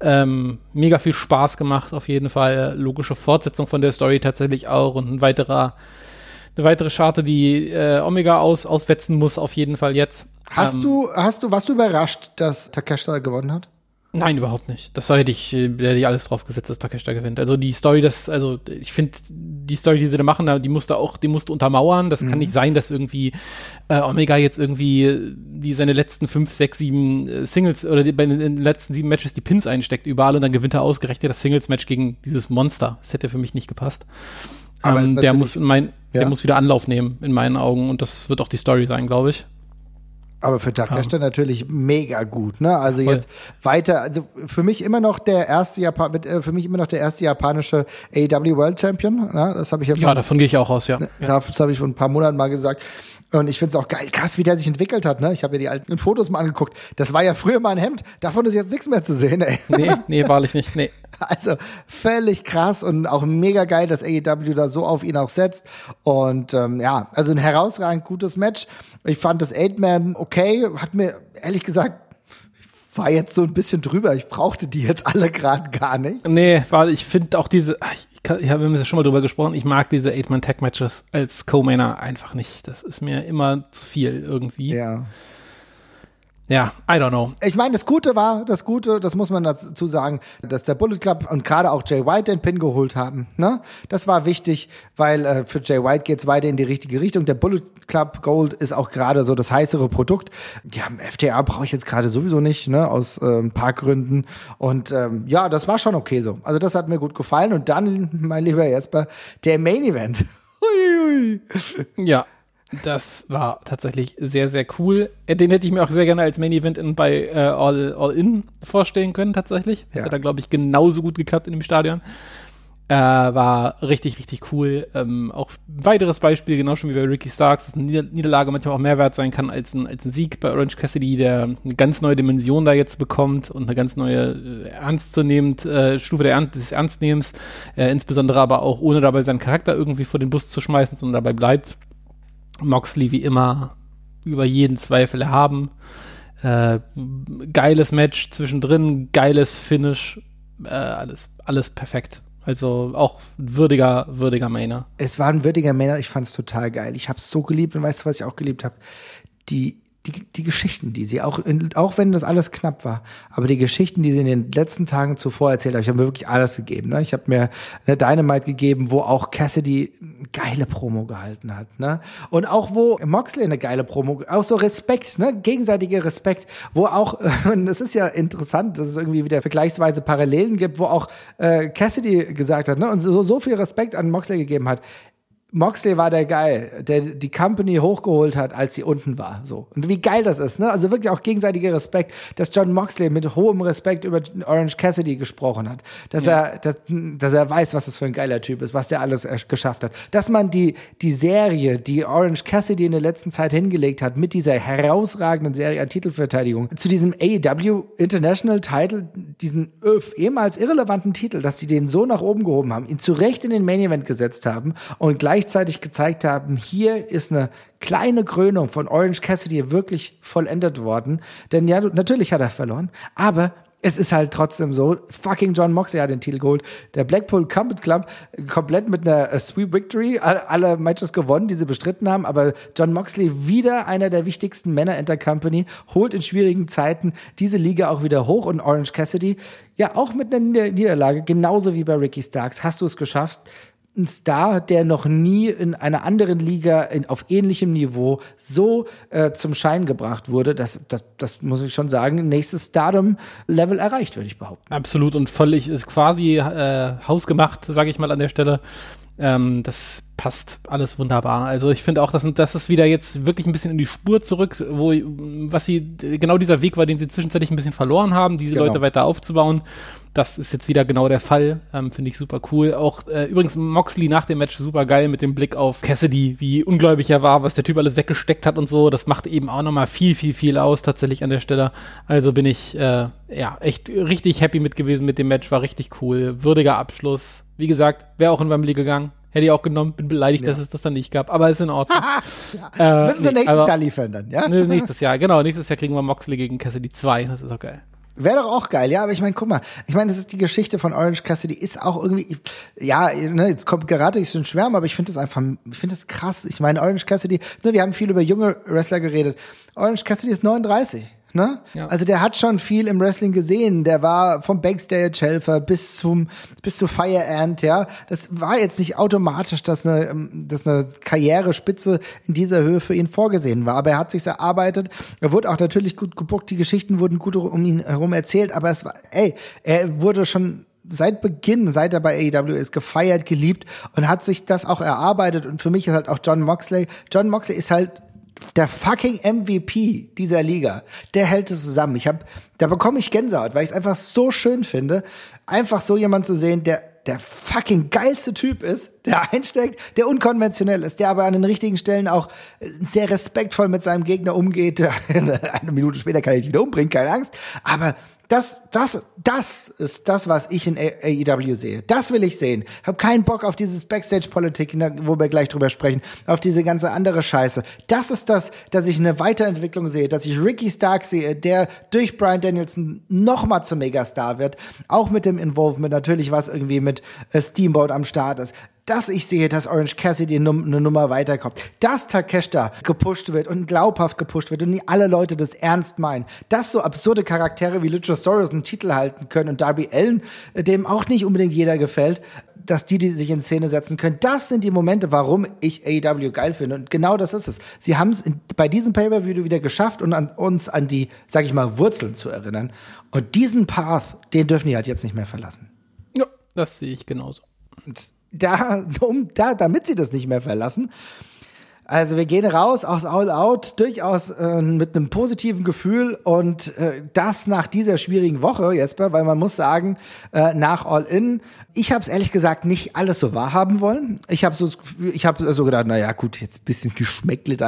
Ähm, mega viel Spaß gemacht, auf jeden Fall. Logische Fortsetzung von der Story tatsächlich auch und ein weiterer, eine weitere Scharte, die äh, Omega aus, auswetzen muss, auf jeden Fall jetzt. Hast Ähm, du, hast du, warst du überrascht, dass Takeshita gewonnen hat? Nein, überhaupt nicht. Das hätte ich, äh, hätte ich alles drauf gesetzt, dass Takeshita gewinnt. Also die Story, das, also ich finde, die Story, die sie da machen, die musste auch, die musste untermauern. Das kann nicht sein, dass irgendwie äh, Omega jetzt irgendwie äh, die seine letzten fünf, sechs, sieben äh, Singles oder die, bei den letzten sieben Matches die Pins einsteckt überall und dann gewinnt er ausgerechnet das Singles-Match gegen dieses Monster. Das hätte für mich nicht gepasst. Aber ähm, der muss in mein, Ja. der muss wieder Anlauf nehmen, in meinen Augen. Und das wird auch die Story sein, glaube ich. Aber für Takeshita natürlich mega gut, ne? Also Voll. jetzt weiter, also für mich immer noch der erste Japan, äh, für mich immer noch der erste japanische AEW World Champion, ne? Das habe ich ja Ja, davon gehe ich auch aus, ja. ja. Das habe ich vor ein paar Monaten mal gesagt. Und ich finde es auch geil, krass, wie der sich entwickelt hat. Ne? Ich habe ja die alten Fotos mal angeguckt. Das war ja früher mal ein Hemd. Davon ist jetzt nichts mehr zu sehen. Ey. Nee, nee, wahrlich nicht. Nee. Also völlig krass und auch mega geil, dass AEW da so auf ihn auch setzt. Und ähm, ja, also ein herausragend gutes Match. Ich fand das Eight-Man okay. Hat mir ehrlich gesagt, war jetzt so ein bisschen drüber. Ich brauchte die jetzt alle gerade gar nicht. Nee, weil ich finde auch diese, ach, ich, kann- ich habe ja schon mal drüber gesprochen, ich mag diese Eight-Man-Tag-Matches als Co-Mainer einfach nicht. Das ist mir immer zu viel irgendwie. Ja. Ja, I don't know. Ich meine, das Gute war, das Gute, das muss man dazu sagen, dass der Bullet Club und gerade auch Jay White den Pin geholt haben. Ne? Das war wichtig, weil äh, für Jay White geht's weiter in die richtige Richtung. Der Bullet Club Gold ist auch gerade so das heißere Produkt. Ja, FTA brauche ich jetzt gerade sowieso nicht, ne? aus äh, ein paar Gründen. Und ähm, ja, das war schon okay so. Also das hat mir gut gefallen. Und dann, mein lieber Jesper, der Main Event. Hui, hui. Ja, das war tatsächlich sehr, sehr cool. Äh, Den hätte ich mir auch sehr gerne als Main Event in, bei äh, All, All In vorstellen können, tatsächlich. Hätte Ja. da, glaube ich, genauso gut geklappt in dem Stadion. Äh, war richtig, richtig cool. Ähm, auch ein weiteres Beispiel, genau schon wie bei Ricky Starks, dass eine Nieder Niederlage manchmal auch mehr wert sein kann als ein, als ein Sieg bei Orange Cassidy, der eine ganz neue Dimension da jetzt bekommt und eine ganz neue äh, ernstzunehmend äh, Stufe der Ernst, des Ernstnehmens, äh, insbesondere aber auch ohne dabei seinen Charakter irgendwie vor den Bus zu schmeißen, sondern dabei bleibt. Moxley wie immer über jeden Zweifel erhaben. Äh, geiles Match zwischendrin, geiles Finish, äh, alles, alles perfekt. Also auch würdiger, würdiger Mainer. Es war ein würdiger Männer, ich fand's total geil. Ich hab's so geliebt und weißt du, was ich auch geliebt habe? Die, die, die Geschichten, die sie auch, auch wenn das alles knapp war, aber die Geschichten, die sie in den letzten Tagen zuvor erzählt haben, ich habe mir wirklich alles gegeben. Ne? Ich habe mir eine Dynamite gegeben, wo auch Cassidy eine geile Promo gehalten hat. Ne? Und auch wo Moxley eine geile Promo, auch so Respekt, ne? gegenseitiger Respekt, wo auch, und das ist ja interessant, dass es irgendwie wieder vergleichsweise Parallelen gibt, wo auch äh, Cassidy gesagt hat ne? und so, so viel Respekt an Moxley gegeben hat Moxley war der Geil, der die Company hochgeholt hat, als sie unten war. So. Und wie geil das ist, ne? Also wirklich auch gegenseitiger Respekt, dass John Moxley mit hohem Respekt über Orange Cassidy gesprochen hat. Dass ja. er, dass, dass er weiß, was das für ein geiler Typ ist, was der alles geschafft hat. Dass man die, die Serie, die Orange Cassidy in der letzten Zeit hingelegt hat, mit dieser herausragenden Serie an Titelverteidigung, zu diesem AEW International Title, diesen öf, ehemals irrelevanten Titel, dass sie den so nach oben gehoben haben, ihn zu Recht in den Main Event gesetzt haben und gleich gleichzeitig gezeigt haben, hier ist eine kleine Krönung von Orange Cassidy wirklich vollendet worden. Denn ja, natürlich hat er verloren, aber es ist halt trotzdem so, fucking John Moxley hat den Titel geholt. Der Blackpool Combat Club komplett mit einer Sweep Victory, alle Matches gewonnen, die sie bestritten haben, aber John Moxley wieder einer der wichtigsten Männer in der Company, holt in schwierigen Zeiten diese Liga auch wieder hoch und Orange Cassidy, ja auch mit einer Niederlage, genauso wie bei Ricky Starks, hast du es geschafft, ein Star, der noch nie in einer anderen Liga in, auf ähnlichem Niveau so äh, zum Schein gebracht wurde. Das, das, das muss ich schon sagen, nächstes Stardom-Level erreicht, würde ich behaupten. Absolut und völlig ist quasi äh, hausgemacht, sage ich mal an der Stelle. Ähm, das passt alles wunderbar. Also ich finde auch, dass das ist wieder jetzt wirklich ein bisschen in die Spur zurück, wo was sie genau dieser Weg war, den sie zwischenzeitlich ein bisschen verloren haben, diese genau. Leute weiter aufzubauen das ist jetzt wieder genau der Fall. Ähm, Finde ich super cool. Auch äh, übrigens Moxley nach dem Match super geil mit dem Blick auf Cassidy, wie ungläubig er war, was der Typ alles weggesteckt hat und so. Das macht eben auch nochmal viel, viel, viel aus tatsächlich an der Stelle. Also bin ich äh, ja echt richtig happy mit gewesen mit dem Match. War richtig cool. Würdiger Abschluss. Wie gesagt, wäre auch in Wembley gegangen. Hätte ich auch genommen, bin beleidigt, ja. dass es das dann nicht gab, aber ist in Ordnung. ja. äh, Müssen sie nächstes aber, Jahr liefern dann, ja? nächstes Jahr, genau. Nächstes Jahr kriegen wir Moxley gegen Cassidy 2. Das ist auch geil. Wäre doch auch geil, ja, aber ich meine, guck mal, ich meine, das ist die Geschichte von Orange Cassidy, ist auch irgendwie, ja, ne, jetzt kommt gerade ich so ein Schwärm, aber ich finde das einfach, ich finde das krass. Ich meine, Orange Cassidy, ne, wir haben viel über junge Wrestler geredet. Orange Cassidy ist 39. Ne? Ja. Also der hat schon viel im Wrestling gesehen. Der war vom Backstage-Helfer bis zum bis zu Fire Ant, ja. Das war jetzt nicht automatisch, dass eine, ähm, dass eine Karrierespitze in dieser Höhe für ihn vorgesehen war. Aber er hat sich erarbeitet. Er wurde auch natürlich gut gebuckt. Die Geschichten wurden gut um ihn herum erzählt. Aber es war, ey, er wurde schon seit Beginn, seit er bei AEW ist, gefeiert, geliebt und hat sich das auch erarbeitet. Und für mich ist halt auch John Moxley. John Moxley ist halt der fucking MVP dieser Liga, der hält es zusammen. Ich hab, da bekomme ich Gänsehaut, weil ich es einfach so schön finde, einfach so jemand zu sehen, der der fucking geilste Typ ist, der einsteckt, der unkonventionell ist, der aber an den richtigen Stellen auch sehr respektvoll mit seinem Gegner umgeht. Eine Minute später kann ich ihn wieder umbringen, keine Angst. Aber das, das, das ist das, was ich in AEW sehe. Das will ich sehen. Hab keinen Bock auf dieses Backstage-Politik, wo wir gleich drüber sprechen, auf diese ganze andere Scheiße. Das ist das, dass ich eine Weiterentwicklung sehe, dass ich Ricky Stark sehe, der durch Brian Danielson nochmal zum Megastar wird. Auch mit dem Involvement natürlich, was irgendwie mit äh, Steamboat am Start ist dass ich sehe, dass Orange Cassidy eine Nummer weiterkommt, dass Takeshita gepusht wird und glaubhaft gepusht wird und alle Leute das ernst meinen, dass so absurde Charaktere wie Luchasaurus einen Titel halten können und Darby Allen, äh, dem auch nicht unbedingt jeder gefällt, dass die, die sich in Szene setzen können, das sind die Momente, warum ich AEW geil finde. Und genau das ist es. Sie haben es bei diesem Pay-Per-View wieder geschafft und an uns an die, sag ich mal, Wurzeln zu erinnern. Und diesen Path, den dürfen die halt jetzt nicht mehr verlassen. Ja, das sehe ich genauso. Und da, um, da, damit sie das nicht mehr verlassen. Also wir gehen raus aus All Out durchaus äh, mit einem positiven Gefühl und äh, das nach dieser schwierigen Woche, Jesper, weil man muss sagen, äh, nach All In ich habe es ehrlich gesagt nicht alles so wahrhaben wollen. Ich habe so, ich habe so gedacht, na ja, gut, jetzt bisschen geschmeckelt,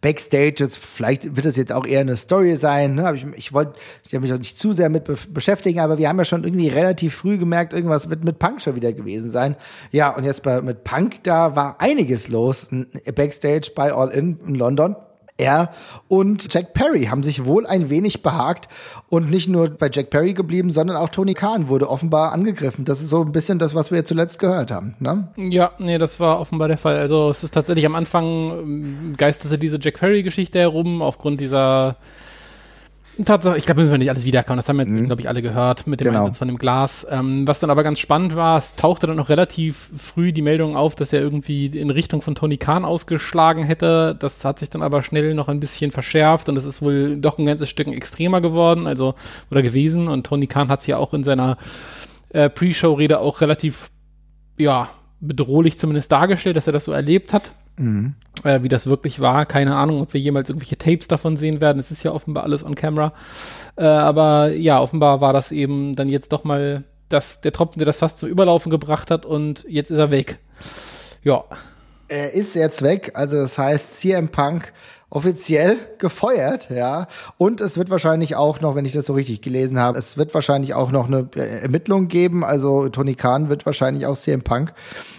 Backstage, jetzt, vielleicht wird das jetzt auch eher eine Story sein. Ne? Ich ich wollte, ich habe mich auch nicht zu sehr mit be beschäftigen, aber wir haben ja schon irgendwie relativ früh gemerkt, irgendwas wird mit Punk schon wieder gewesen sein. Ja, und jetzt bei mit Punk, da war einiges los, Backstage bei All In in London. Er und Jack Perry haben sich wohl ein wenig behagt und nicht nur bei Jack Perry geblieben, sondern auch Tony Khan wurde offenbar angegriffen. Das ist so ein bisschen das, was wir zuletzt gehört haben. Ne? Ja, nee, das war offenbar der Fall. Also es ist tatsächlich am Anfang ähm, geisterte diese Jack Perry-Geschichte herum aufgrund dieser Tatsache, ich glaube, müssen wir nicht alles wiederkommen. Das haben wir jetzt, mhm. glaube ich, alle gehört mit dem genau. Einsatz von dem Glas. Ähm, was dann aber ganz spannend war, es tauchte dann noch relativ früh die Meldung auf, dass er irgendwie in Richtung von Tony Khan ausgeschlagen hätte. Das hat sich dann aber schnell noch ein bisschen verschärft und es ist wohl doch ein ganzes Stück extremer geworden, also oder gewesen. Und Tony Khan hat es ja auch in seiner äh, Pre-Show-Rede auch relativ, ja, bedrohlich zumindest dargestellt, dass er das so erlebt hat. Mhm. Äh, wie das wirklich war, keine Ahnung, ob wir jemals irgendwelche Tapes davon sehen werden. Es ist ja offenbar alles on camera. Äh, aber ja, offenbar war das eben dann jetzt doch mal das, der Tropfen, der das fast zum Überlaufen gebracht hat und jetzt ist er weg. Ja. Er ist jetzt weg, also das heißt, CM Punk offiziell gefeuert, ja. Und es wird wahrscheinlich auch noch, wenn ich das so richtig gelesen habe, es wird wahrscheinlich auch noch eine äh, Ermittlung geben. Also Tony Khan wird wahrscheinlich auch CM Punk,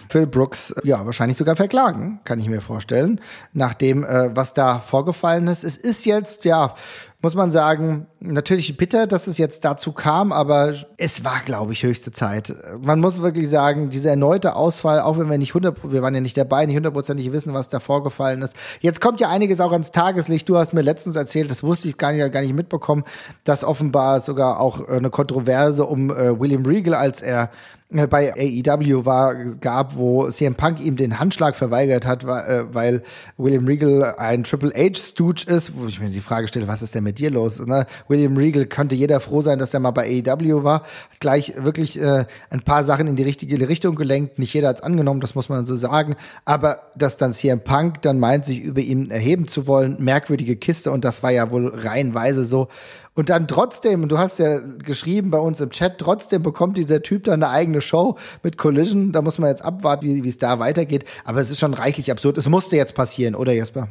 Phil Brooks, ja, wahrscheinlich sogar verklagen, kann ich mir vorstellen, nach dem, äh, was da vorgefallen ist. Es ist jetzt, ja, muss man sagen, natürlich bitter, dass es jetzt dazu kam, aber es war, glaube ich, höchste Zeit. Man muss wirklich sagen, dieser erneute Ausfall, auch wenn wir nicht hundert, wir waren ja nicht dabei, nicht hundertprozentig wissen, was da vorgefallen ist. Jetzt kommt ja einiges auch ans Tageslicht. Du hast mir letztens erzählt, das wusste ich gar nicht, gar nicht mitbekommen, dass offenbar sogar auch eine Kontroverse um äh, William Regal, als er äh, bei AEW war, gab, wo CM Punk ihm den Handschlag verweigert hat, äh, weil William Regal ein Triple H Stooge ist, wo ich mir die Frage stelle, was ist denn mit dir los? Ne? William Regal könnte jeder froh sein, dass der mal bei AEW war. Hat gleich wirklich äh, ein paar Sachen in die richtige Richtung gelenkt. Nicht jeder hat es angenommen, das muss man so sagen. Aber dass dann CM Punk dann meint, sich über ihn erheben zu wollen, merkwürdige Kiste und das war ja wohl reihenweise so. Und dann trotzdem, du hast ja geschrieben bei uns im Chat, trotzdem bekommt dieser Typ dann eine eigene Show mit Collision. Da muss man jetzt abwarten, wie es da weitergeht. Aber es ist schon reichlich absurd. Es musste jetzt passieren, oder Jesper?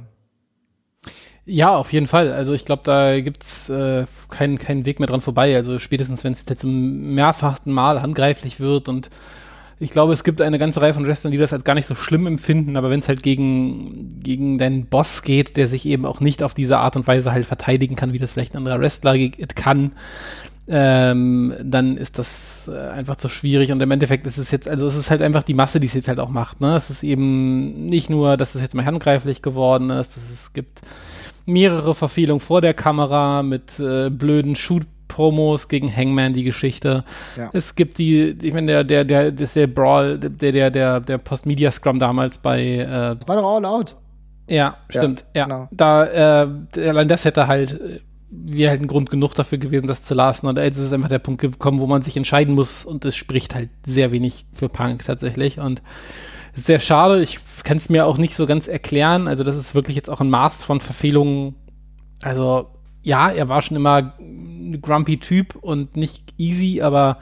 Ja, auf jeden Fall. Also ich glaube, da gibt's äh, keinen keinen Weg mehr dran vorbei. Also spätestens, wenn es jetzt zum mehrfachten Mal handgreiflich wird und ich glaube, es gibt eine ganze Reihe von Wrestlern, die das als gar nicht so schlimm empfinden, aber wenn es halt gegen, gegen deinen Boss geht, der sich eben auch nicht auf diese Art und Weise halt verteidigen kann, wie das vielleicht ein anderer Wrestler kann, ähm, dann ist das äh, einfach zu schwierig und im Endeffekt ist es jetzt, also es ist halt einfach die Masse, die es jetzt halt auch macht, ne? Es ist eben nicht nur, dass es jetzt mal handgreiflich geworden ist, es gibt mehrere Verfehlungen vor der Kamera mit äh, blöden Shoot Promos gegen Hangman, die Geschichte. Ja. Es gibt die, ich meine, der, der, der, das der Brawl, der, der, der, der Post-Media-Scrum damals bei. Äh, War doch all out. Ja, stimmt. Ja, ja. Genau. da, äh, allein das hätte halt äh, wäre halt ein Grund genug dafür gewesen, das zu lassen. Und jetzt ist einfach der Punkt gekommen, wo man sich entscheiden muss und es spricht halt sehr wenig für Punk tatsächlich. Und sehr schade. Ich kann es mir auch nicht so ganz erklären. Also das ist wirklich jetzt auch ein Maß von Verfehlungen. Also ja, er war schon immer ein grumpy Typ und nicht easy, aber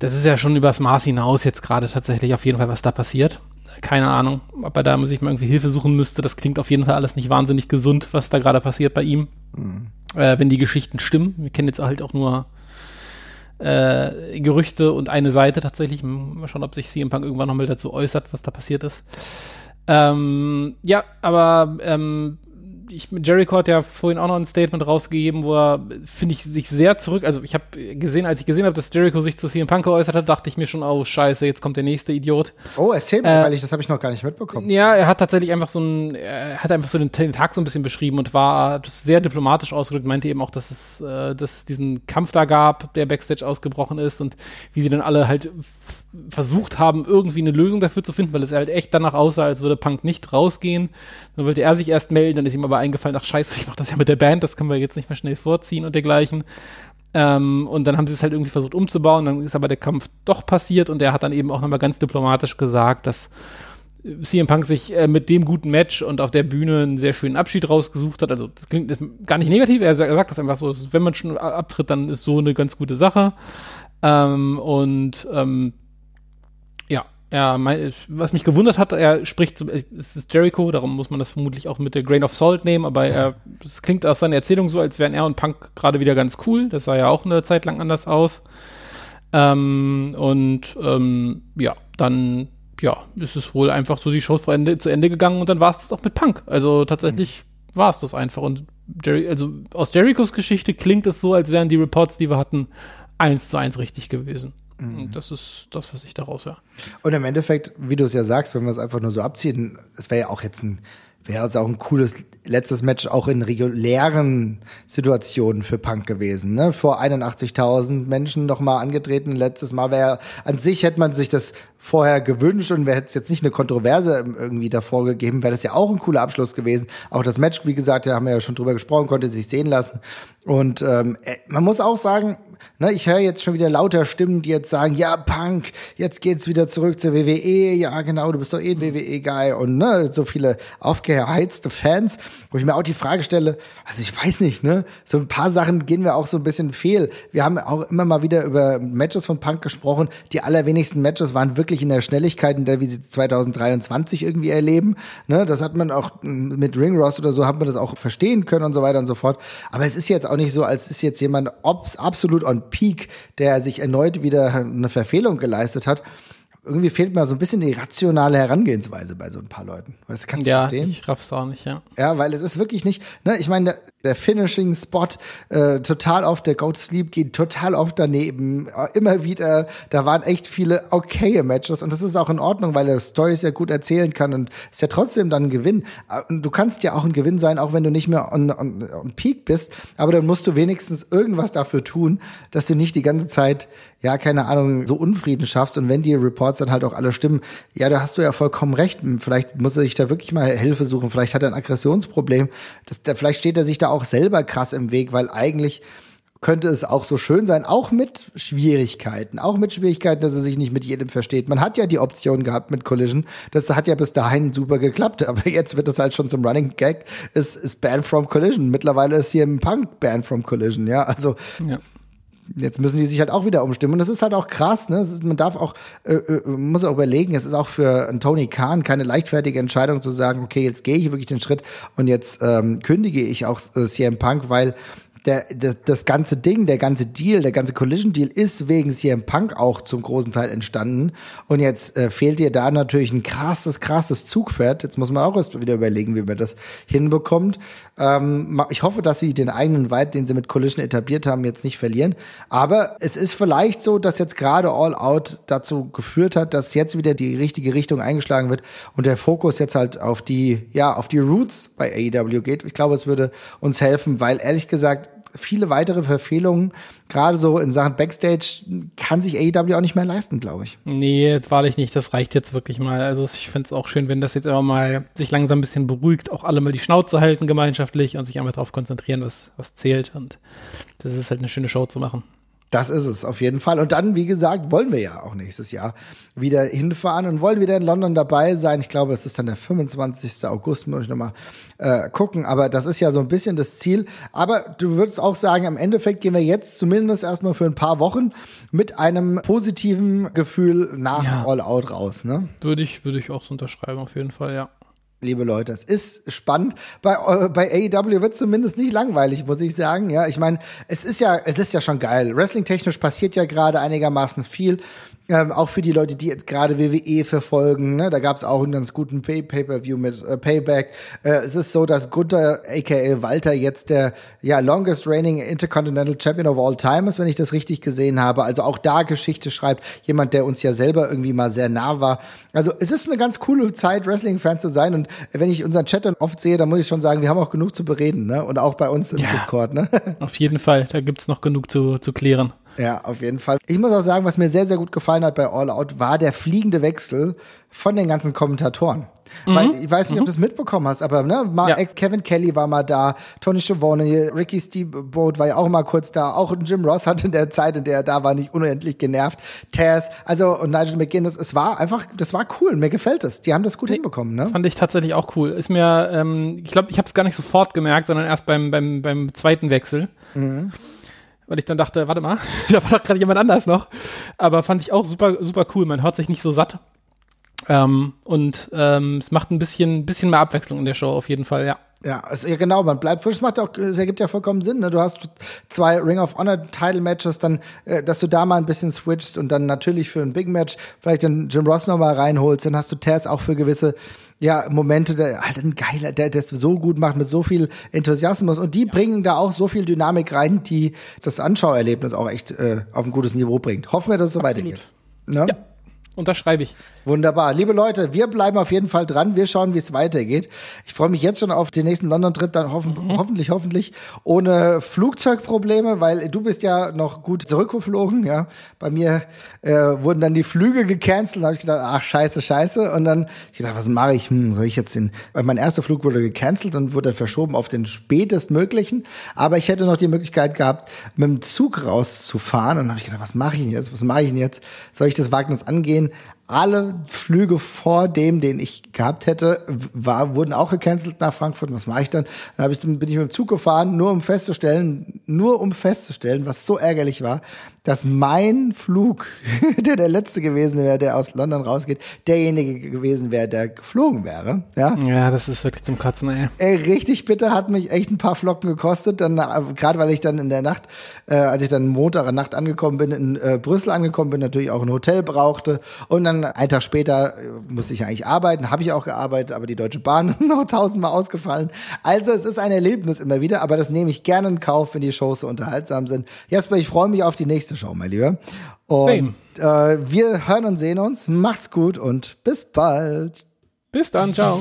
das ist ja schon übers Maß hinaus jetzt gerade tatsächlich auf jeden Fall, was da passiert. Keine Ahnung, ob er da muss ich mal irgendwie Hilfe suchen müsste. Das klingt auf jeden Fall alles nicht wahnsinnig gesund, was da gerade passiert bei ihm. Mhm. Äh, wenn die Geschichten stimmen. Wir kennen jetzt halt auch nur äh, Gerüchte und eine Seite tatsächlich. Mal schauen, ob sich CM Punk irgendwann nochmal dazu äußert, was da passiert ist. Ähm, ja, aber ähm, ich, Jericho hat ja vorhin auch noch ein Statement rausgegeben, wo er, finde ich, sich sehr zurück, also ich habe gesehen, als ich gesehen habe, dass Jericho sich zu CM Punk geäußert hat, dachte ich mir schon, oh scheiße, jetzt kommt der nächste Idiot. Oh, erzähl mir, äh, weil ich, das habe ich noch gar nicht mitbekommen. Ja, er hat tatsächlich einfach so ein, er hat einfach so den, den Tag so ein bisschen beschrieben und war sehr diplomatisch ausgedrückt, meinte eben auch, dass es, äh, dass diesen Kampf da gab, der Backstage ausgebrochen ist und wie sie dann alle halt versucht haben, irgendwie eine Lösung dafür zu finden, weil es halt echt danach aussah, als würde Punk nicht rausgehen. Dann wollte er sich erst melden, dann ist ihm aber eingefallen, ach scheiße, ich mach das ja mit der Band, das können wir jetzt nicht mehr schnell vorziehen und dergleichen. Ähm, und dann haben sie es halt irgendwie versucht umzubauen, dann ist aber der Kampf doch passiert und er hat dann eben auch nochmal ganz diplomatisch gesagt, dass CM Punk sich äh, mit dem guten Match und auf der Bühne einen sehr schönen Abschied rausgesucht hat. Also das klingt gar nicht negativ, er sagt das einfach so, wenn man schon abtritt, dann ist so eine ganz gute Sache. Ähm, und ähm, ja, mein, was mich gewundert hat, er spricht, zum, es ist Jericho, darum muss man das vermutlich auch mit der Grain of Salt nehmen, aber er, es klingt aus seiner Erzählung so, als wären er und Punk gerade wieder ganz cool. Das sah ja auch eine Zeit lang anders aus. Ähm, und ähm, ja, dann ja, ist es wohl einfach so die Show zu Ende, zu Ende gegangen und dann war es das auch mit Punk. Also tatsächlich mhm. war es das einfach. Und Jerry, also aus Jerichos Geschichte klingt es so, als wären die Reports, die wir hatten, eins zu eins richtig gewesen. Mhm. Das ist das, was ich daraus höre. Und im Endeffekt, wie du es ja sagst, wenn wir es einfach nur so abziehen, es wäre ja auch jetzt ein wäre es auch ein cooles letztes Match auch in regulären Situationen für Punk gewesen. Ne? Vor 81.000 Menschen nochmal angetreten. Letztes Mal wäre an sich hätte man sich das vorher gewünscht und hätte es jetzt nicht eine Kontroverse irgendwie davor gegeben, wäre das ja auch ein cooler Abschluss gewesen. Auch das Match, wie gesagt, da haben wir ja schon drüber gesprochen, konnte sich sehen lassen. Und ähm, äh, man muss auch sagen, ne, ich höre jetzt schon wieder lauter Stimmen, die jetzt sagen, ja, Punk, jetzt geht's wieder zurück zur WWE, ja genau, du bist doch eh ein WWE-Guy und ne, so viele aufgeheizte Fans, wo ich mir auch die Frage stelle, also ich weiß nicht, ne, so ein paar Sachen gehen wir auch so ein bisschen fehl. Wir haben auch immer mal wieder über Matches von Punk gesprochen. Die allerwenigsten Matches waren wirklich in der Schnelligkeit, in der wir sie 2023 irgendwie erleben. Ne, das hat man auch mit Ring Ross oder so, hat man das auch verstehen können und so weiter und so fort. Aber es ist jetzt auch nicht so, als ist jetzt jemand absolut on peak, der sich erneut wieder eine Verfehlung geleistet hat irgendwie fehlt mir so ein bisschen die rationale Herangehensweise bei so ein paar Leuten. Weißt, kannst du ja, verstehen? ich raff's auch nicht, ja. Ja, weil es ist wirklich nicht, ne, ich meine, der, der Finishing-Spot äh, total oft, der Go to Sleep geht total oft daneben, äh, immer wieder, da waren echt viele okaye Matches und das ist auch in Ordnung, weil er Stories ja gut erzählen kann und ist ja trotzdem dann ein Gewinn. Äh, und du kannst ja auch ein Gewinn sein, auch wenn du nicht mehr on, on, on Peak bist, aber dann musst du wenigstens irgendwas dafür tun, dass du nicht die ganze Zeit ja, keine Ahnung, so Unfrieden schaffst und wenn die Reports dann halt auch alle stimmen, ja, da hast du ja vollkommen recht. Vielleicht muss er sich da wirklich mal Hilfe suchen. Vielleicht hat er ein Aggressionsproblem. Das, da, vielleicht steht er sich da auch selber krass im Weg, weil eigentlich könnte es auch so schön sein, auch mit Schwierigkeiten, auch mit Schwierigkeiten, dass er sich nicht mit jedem versteht. Man hat ja die Option gehabt mit Collision, das hat ja bis dahin super geklappt, aber jetzt wird das halt schon zum Running Gag, ist, ist Banned from Collision. Mittlerweile ist hier ein Punk Banned from Collision, ja, also ja jetzt müssen die sich halt auch wieder umstimmen. Und das ist halt auch krass, ne? Ist, man darf auch, äh, äh, muss auch überlegen, es ist auch für Tony Khan keine leichtfertige Entscheidung zu sagen, okay, jetzt gehe ich wirklich den Schritt und jetzt ähm, kündige ich auch äh, CM Punk, weil der, der, das ganze Ding, der ganze Deal, der ganze Collision-Deal ist wegen CM Punk auch zum großen Teil entstanden. Und jetzt äh, fehlt dir da natürlich ein krasses, krasses Zugpferd. Jetzt muss man auch erst wieder überlegen, wie man das hinbekommt. Ähm, ich hoffe, dass sie den eigenen Vibe, den sie mit Collision etabliert haben, jetzt nicht verlieren. Aber es ist vielleicht so, dass jetzt gerade All Out dazu geführt hat, dass jetzt wieder die richtige Richtung eingeschlagen wird und der Fokus jetzt halt auf die, ja, auf die Roots bei AEW geht. Ich glaube, es würde uns helfen, weil ehrlich gesagt, viele weitere Verfehlungen, gerade so in Sachen Backstage, kann sich AEW auch nicht mehr leisten, glaube ich. Nee, wahrlich nicht. Das reicht jetzt wirklich mal. Also ich finde es auch schön, wenn das jetzt immer mal sich langsam ein bisschen beruhigt, auch alle mal die Schnauze halten gemeinschaftlich und sich einfach darauf konzentrieren, was, was zählt. Und das ist halt eine schöne Show zu machen. Das ist es auf jeden Fall. Und dann, wie gesagt, wollen wir ja auch nächstes Jahr wieder hinfahren und wollen wieder in London dabei sein. Ich glaube, es ist dann der 25. August, muss ich nochmal äh, gucken. Aber das ist ja so ein bisschen das Ziel. Aber du würdest auch sagen, im Endeffekt gehen wir jetzt zumindest erstmal für ein paar Wochen mit einem positiven Gefühl nach ja. All Out raus. Ne? Würde ich, würde ich auch so unterschreiben, auf jeden Fall, ja liebe Leute. Es ist spannend. Bei, äh, bei AEW wird zumindest nicht langweilig, muss ich sagen. Ja, ich meine, es ist ja, es ist ja schon geil. Wrestling-technisch passiert ja gerade einigermaßen viel. Ähm, auch für die Leute, die jetzt gerade WWE verfolgen, ne, da gab es auch einen ganz guten Pay-Per-View mit äh, Payback. Äh, es ist so, dass Gunther, aka Walter, jetzt der ja longest reigning Intercontinental Champion of all time ist, wenn ich das richtig gesehen habe. Also auch da Geschichte schreibt, jemand, der uns ja selber irgendwie mal sehr nah war. Also es ist eine ganz coole Zeit, Wrestling-Fan zu sein. Und wenn ich unseren Chat dann oft sehe, dann muss ich schon sagen, wir haben auch genug zu bereden, ne? Und auch bei uns im ja, Discord, ne? Auf jeden Fall, da gibt's noch genug zu, zu klären. Ja, auf jeden Fall. Ich muss auch sagen, was mir sehr, sehr gut gefallen hat bei All Out, war der fliegende Wechsel von den ganzen Kommentatoren. Mhm. Weil ich weiß nicht, mhm. ob du es mitbekommen hast, aber ne, mal, ja. Kevin Kelly war mal da, Tony Schiavone, Ricky Steamboat war ja auch mal kurz da, auch Jim Ross hatte in der Zeit, in der er da war, nicht unendlich genervt. Taz, also und Nigel McGuinness, es war einfach, das war cool, mir gefällt es. Die haben das gut nee, hinbekommen, ne? Fand ich tatsächlich auch cool. Ist mir, ähm, ich glaube, ich habe es gar nicht sofort gemerkt, sondern erst beim beim beim zweiten Wechsel. Mhm weil ich dann dachte, warte mal, da war doch gerade jemand anders noch. Aber fand ich auch super, super cool. Man hört sich nicht so satt. Ähm, und ähm, es macht ein bisschen, bisschen mehr Abwechslung in der Show auf jeden Fall, ja. Ja, also, ja genau, man bleibt frisch, macht auch, es ergibt ja vollkommen Sinn. Ne? Du hast zwei Ring of Honor Title Matches, dann, äh, dass du da mal ein bisschen switcht und dann natürlich für ein Big Match vielleicht den Jim Ross noch mal reinholst, dann hast du Taz auch für gewisse ja, Momente, der halt ein geiler, der das so gut macht mit so viel Enthusiasmus und die ja. bringen da auch so viel Dynamik rein, die das Anschauerlebnis auch echt äh, auf ein gutes Niveau bringt. Hoffen wir, dass es so Absolut. weitergeht. Ne? Ja. Unterschreibe ich. Wunderbar. Liebe Leute, wir bleiben auf jeden Fall dran. Wir schauen, wie es weitergeht. Ich freue mich jetzt schon auf den nächsten London-Trip, dann hoffen, mhm. hoffentlich, hoffentlich ohne Flugzeugprobleme, weil du bist ja noch gut zurückgeflogen. Ja, bei mir äh, wurden dann die Flüge gecancelt. Da habe ich gedacht, ach scheiße, scheiße. Und dann ich gedacht, was mache ich? Hm, soll ich jetzt den? Weil mein erster Flug wurde gecancelt und wurde dann verschoben auf den spätestmöglichen. Aber ich hätte noch die Möglichkeit gehabt, mit dem Zug rauszufahren. Und dann habe ich gedacht, was mache ich denn jetzt? Was mache ich denn jetzt? Soll ich das Wagnis angehen? Alle Flüge vor dem, den ich gehabt hätte, war, wurden auch gecancelt nach Frankfurt. Was mache ich dann? Dann ich, bin ich mit dem Zug gefahren, nur um festzustellen, nur um festzustellen, was so ärgerlich war, dass mein Flug, der der letzte gewesen wäre, der aus London rausgeht, derjenige gewesen wäre, der geflogen wäre. Ja, ja das ist wirklich zum Kotzen, ey. ey richtig bitter, hat mich echt ein paar Flocken gekostet. Dann, äh, gerade weil ich dann in der Nacht, äh, als ich dann Montag in Nacht angekommen bin, in äh, Brüssel angekommen bin, natürlich auch ein Hotel brauchte. Und dann einen Tag später äh, musste ich eigentlich arbeiten, habe ich auch gearbeitet, aber die Deutsche Bahn noch tausendmal ausgefallen. Also es ist ein Erlebnis immer wieder, aber das nehme ich gerne in Kauf, wenn die Shows so unterhaltsam sind. Jasper, ich freue mich auf die nächste nächste Show, mein Lieber. Und äh, wir hören und sehen uns. Macht's gut und bis bald. Bis dann, ciao.